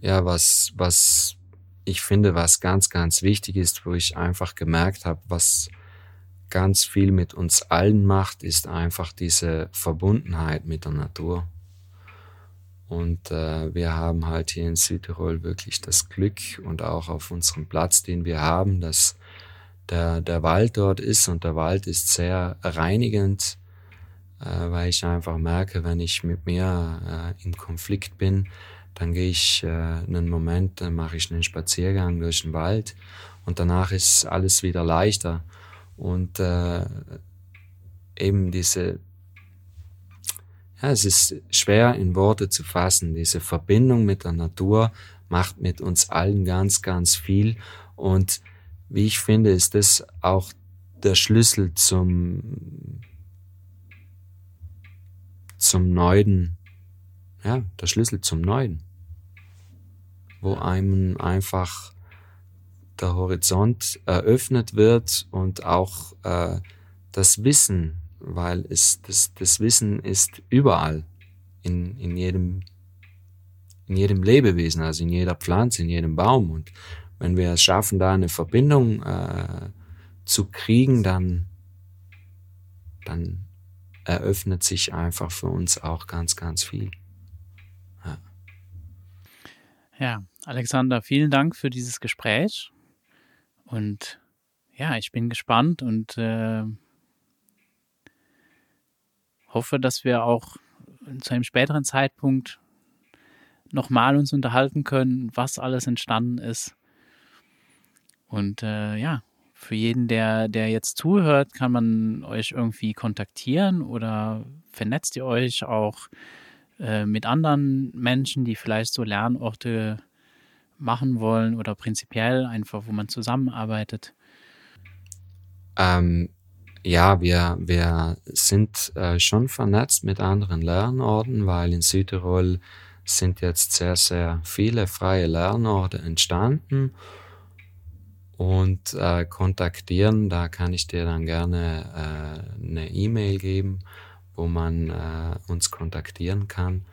Ja, was, was ich finde, was ganz, ganz wichtig ist, wo ich einfach gemerkt habe, was ganz viel mit uns allen macht, ist einfach diese Verbundenheit mit der Natur. Und äh, wir haben halt hier in Südtirol wirklich das Glück und auch auf unserem Platz, den wir haben, dass der, der Wald dort ist und der Wald ist sehr reinigend, äh, weil ich einfach merke, wenn ich mit mir äh, im Konflikt bin, dann gehe ich äh, einen Moment, dann mache ich einen Spaziergang durch den Wald und danach ist alles wieder leichter. Und äh, eben diese, ja, es ist schwer in Worte zu fassen. Diese Verbindung mit der Natur macht mit uns allen ganz, ganz viel. Und wie ich finde, ist das auch der Schlüssel zum, zum Neuen ja, der Schlüssel zum Neuen, wo einem einfach der Horizont eröffnet wird und auch äh, das Wissen, weil es das, das Wissen ist überall in, in jedem in jedem Lebewesen, also in jeder Pflanze, in jedem Baum und wenn wir es schaffen, da eine Verbindung äh, zu kriegen, dann dann eröffnet sich einfach für uns auch ganz, ganz viel. Ja, Alexander, vielen Dank für dieses Gespräch. Und ja, ich bin gespannt und äh, hoffe, dass wir auch zu einem späteren Zeitpunkt nochmal uns unterhalten können, was alles entstanden ist. Und äh, ja, für jeden, der, der jetzt zuhört, kann man euch irgendwie kontaktieren oder vernetzt ihr euch auch äh, mit anderen Menschen, die vielleicht so Lernorte machen wollen oder prinzipiell einfach, wo man zusammenarbeitet? Ähm, ja, wir, wir sind äh, schon vernetzt mit anderen Lernorten, weil in Südtirol sind jetzt sehr, sehr viele freie Lernorte entstanden und äh, kontaktieren. Da kann ich dir dann gerne äh, eine E-Mail geben, wo man äh, uns kontaktieren kann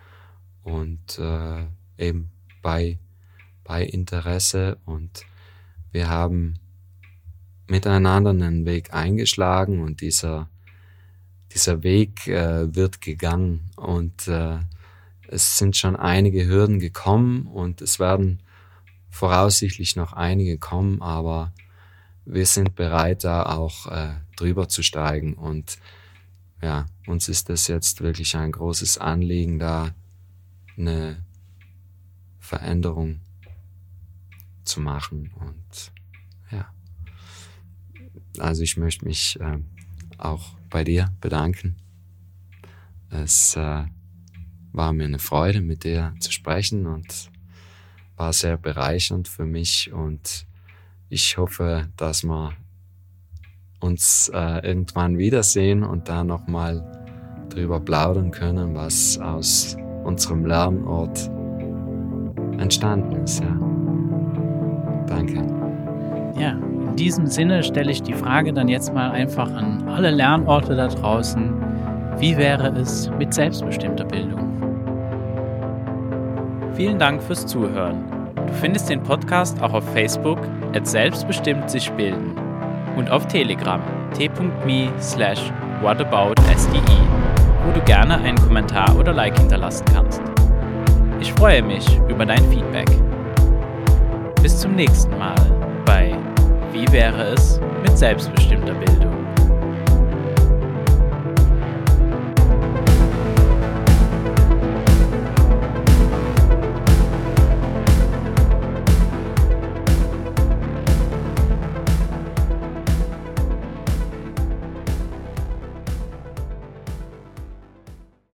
und äh, eben bei, bei Interesse. Und wir haben miteinander einen Weg eingeschlagen und dieser, dieser Weg äh, wird gegangen und äh, es sind schon einige Hürden gekommen und es werden voraussichtlich noch einige kommen, aber wir sind bereit, da auch äh, drüber zu steigen. Und ja, uns ist das jetzt wirklich ein großes Anliegen, da eine Veränderung zu machen. Und ja, also ich möchte mich äh, auch bei dir bedanken. Es äh, war mir eine Freude, mit dir zu sprechen und war sehr bereichernd für mich und ich hoffe, dass wir uns äh, irgendwann wiedersehen und da nochmal drüber plaudern können, was aus unserem Lernort entstanden ist. Ja. Danke. Ja, in diesem Sinne stelle ich die Frage dann jetzt mal einfach an alle Lernorte da draußen. Wie wäre es mit selbstbestimmter Bildung? Vielen Dank fürs Zuhören. Du findest den Podcast auch auf Facebook at selbstbestimmt sich bilden und auf Telegram t.me slash whataboutsde, wo du gerne einen Kommentar oder Like hinterlassen kannst. Ich freue mich über dein Feedback. Bis zum nächsten Mal bei Wie wäre es mit selbstbestimmter Bildung?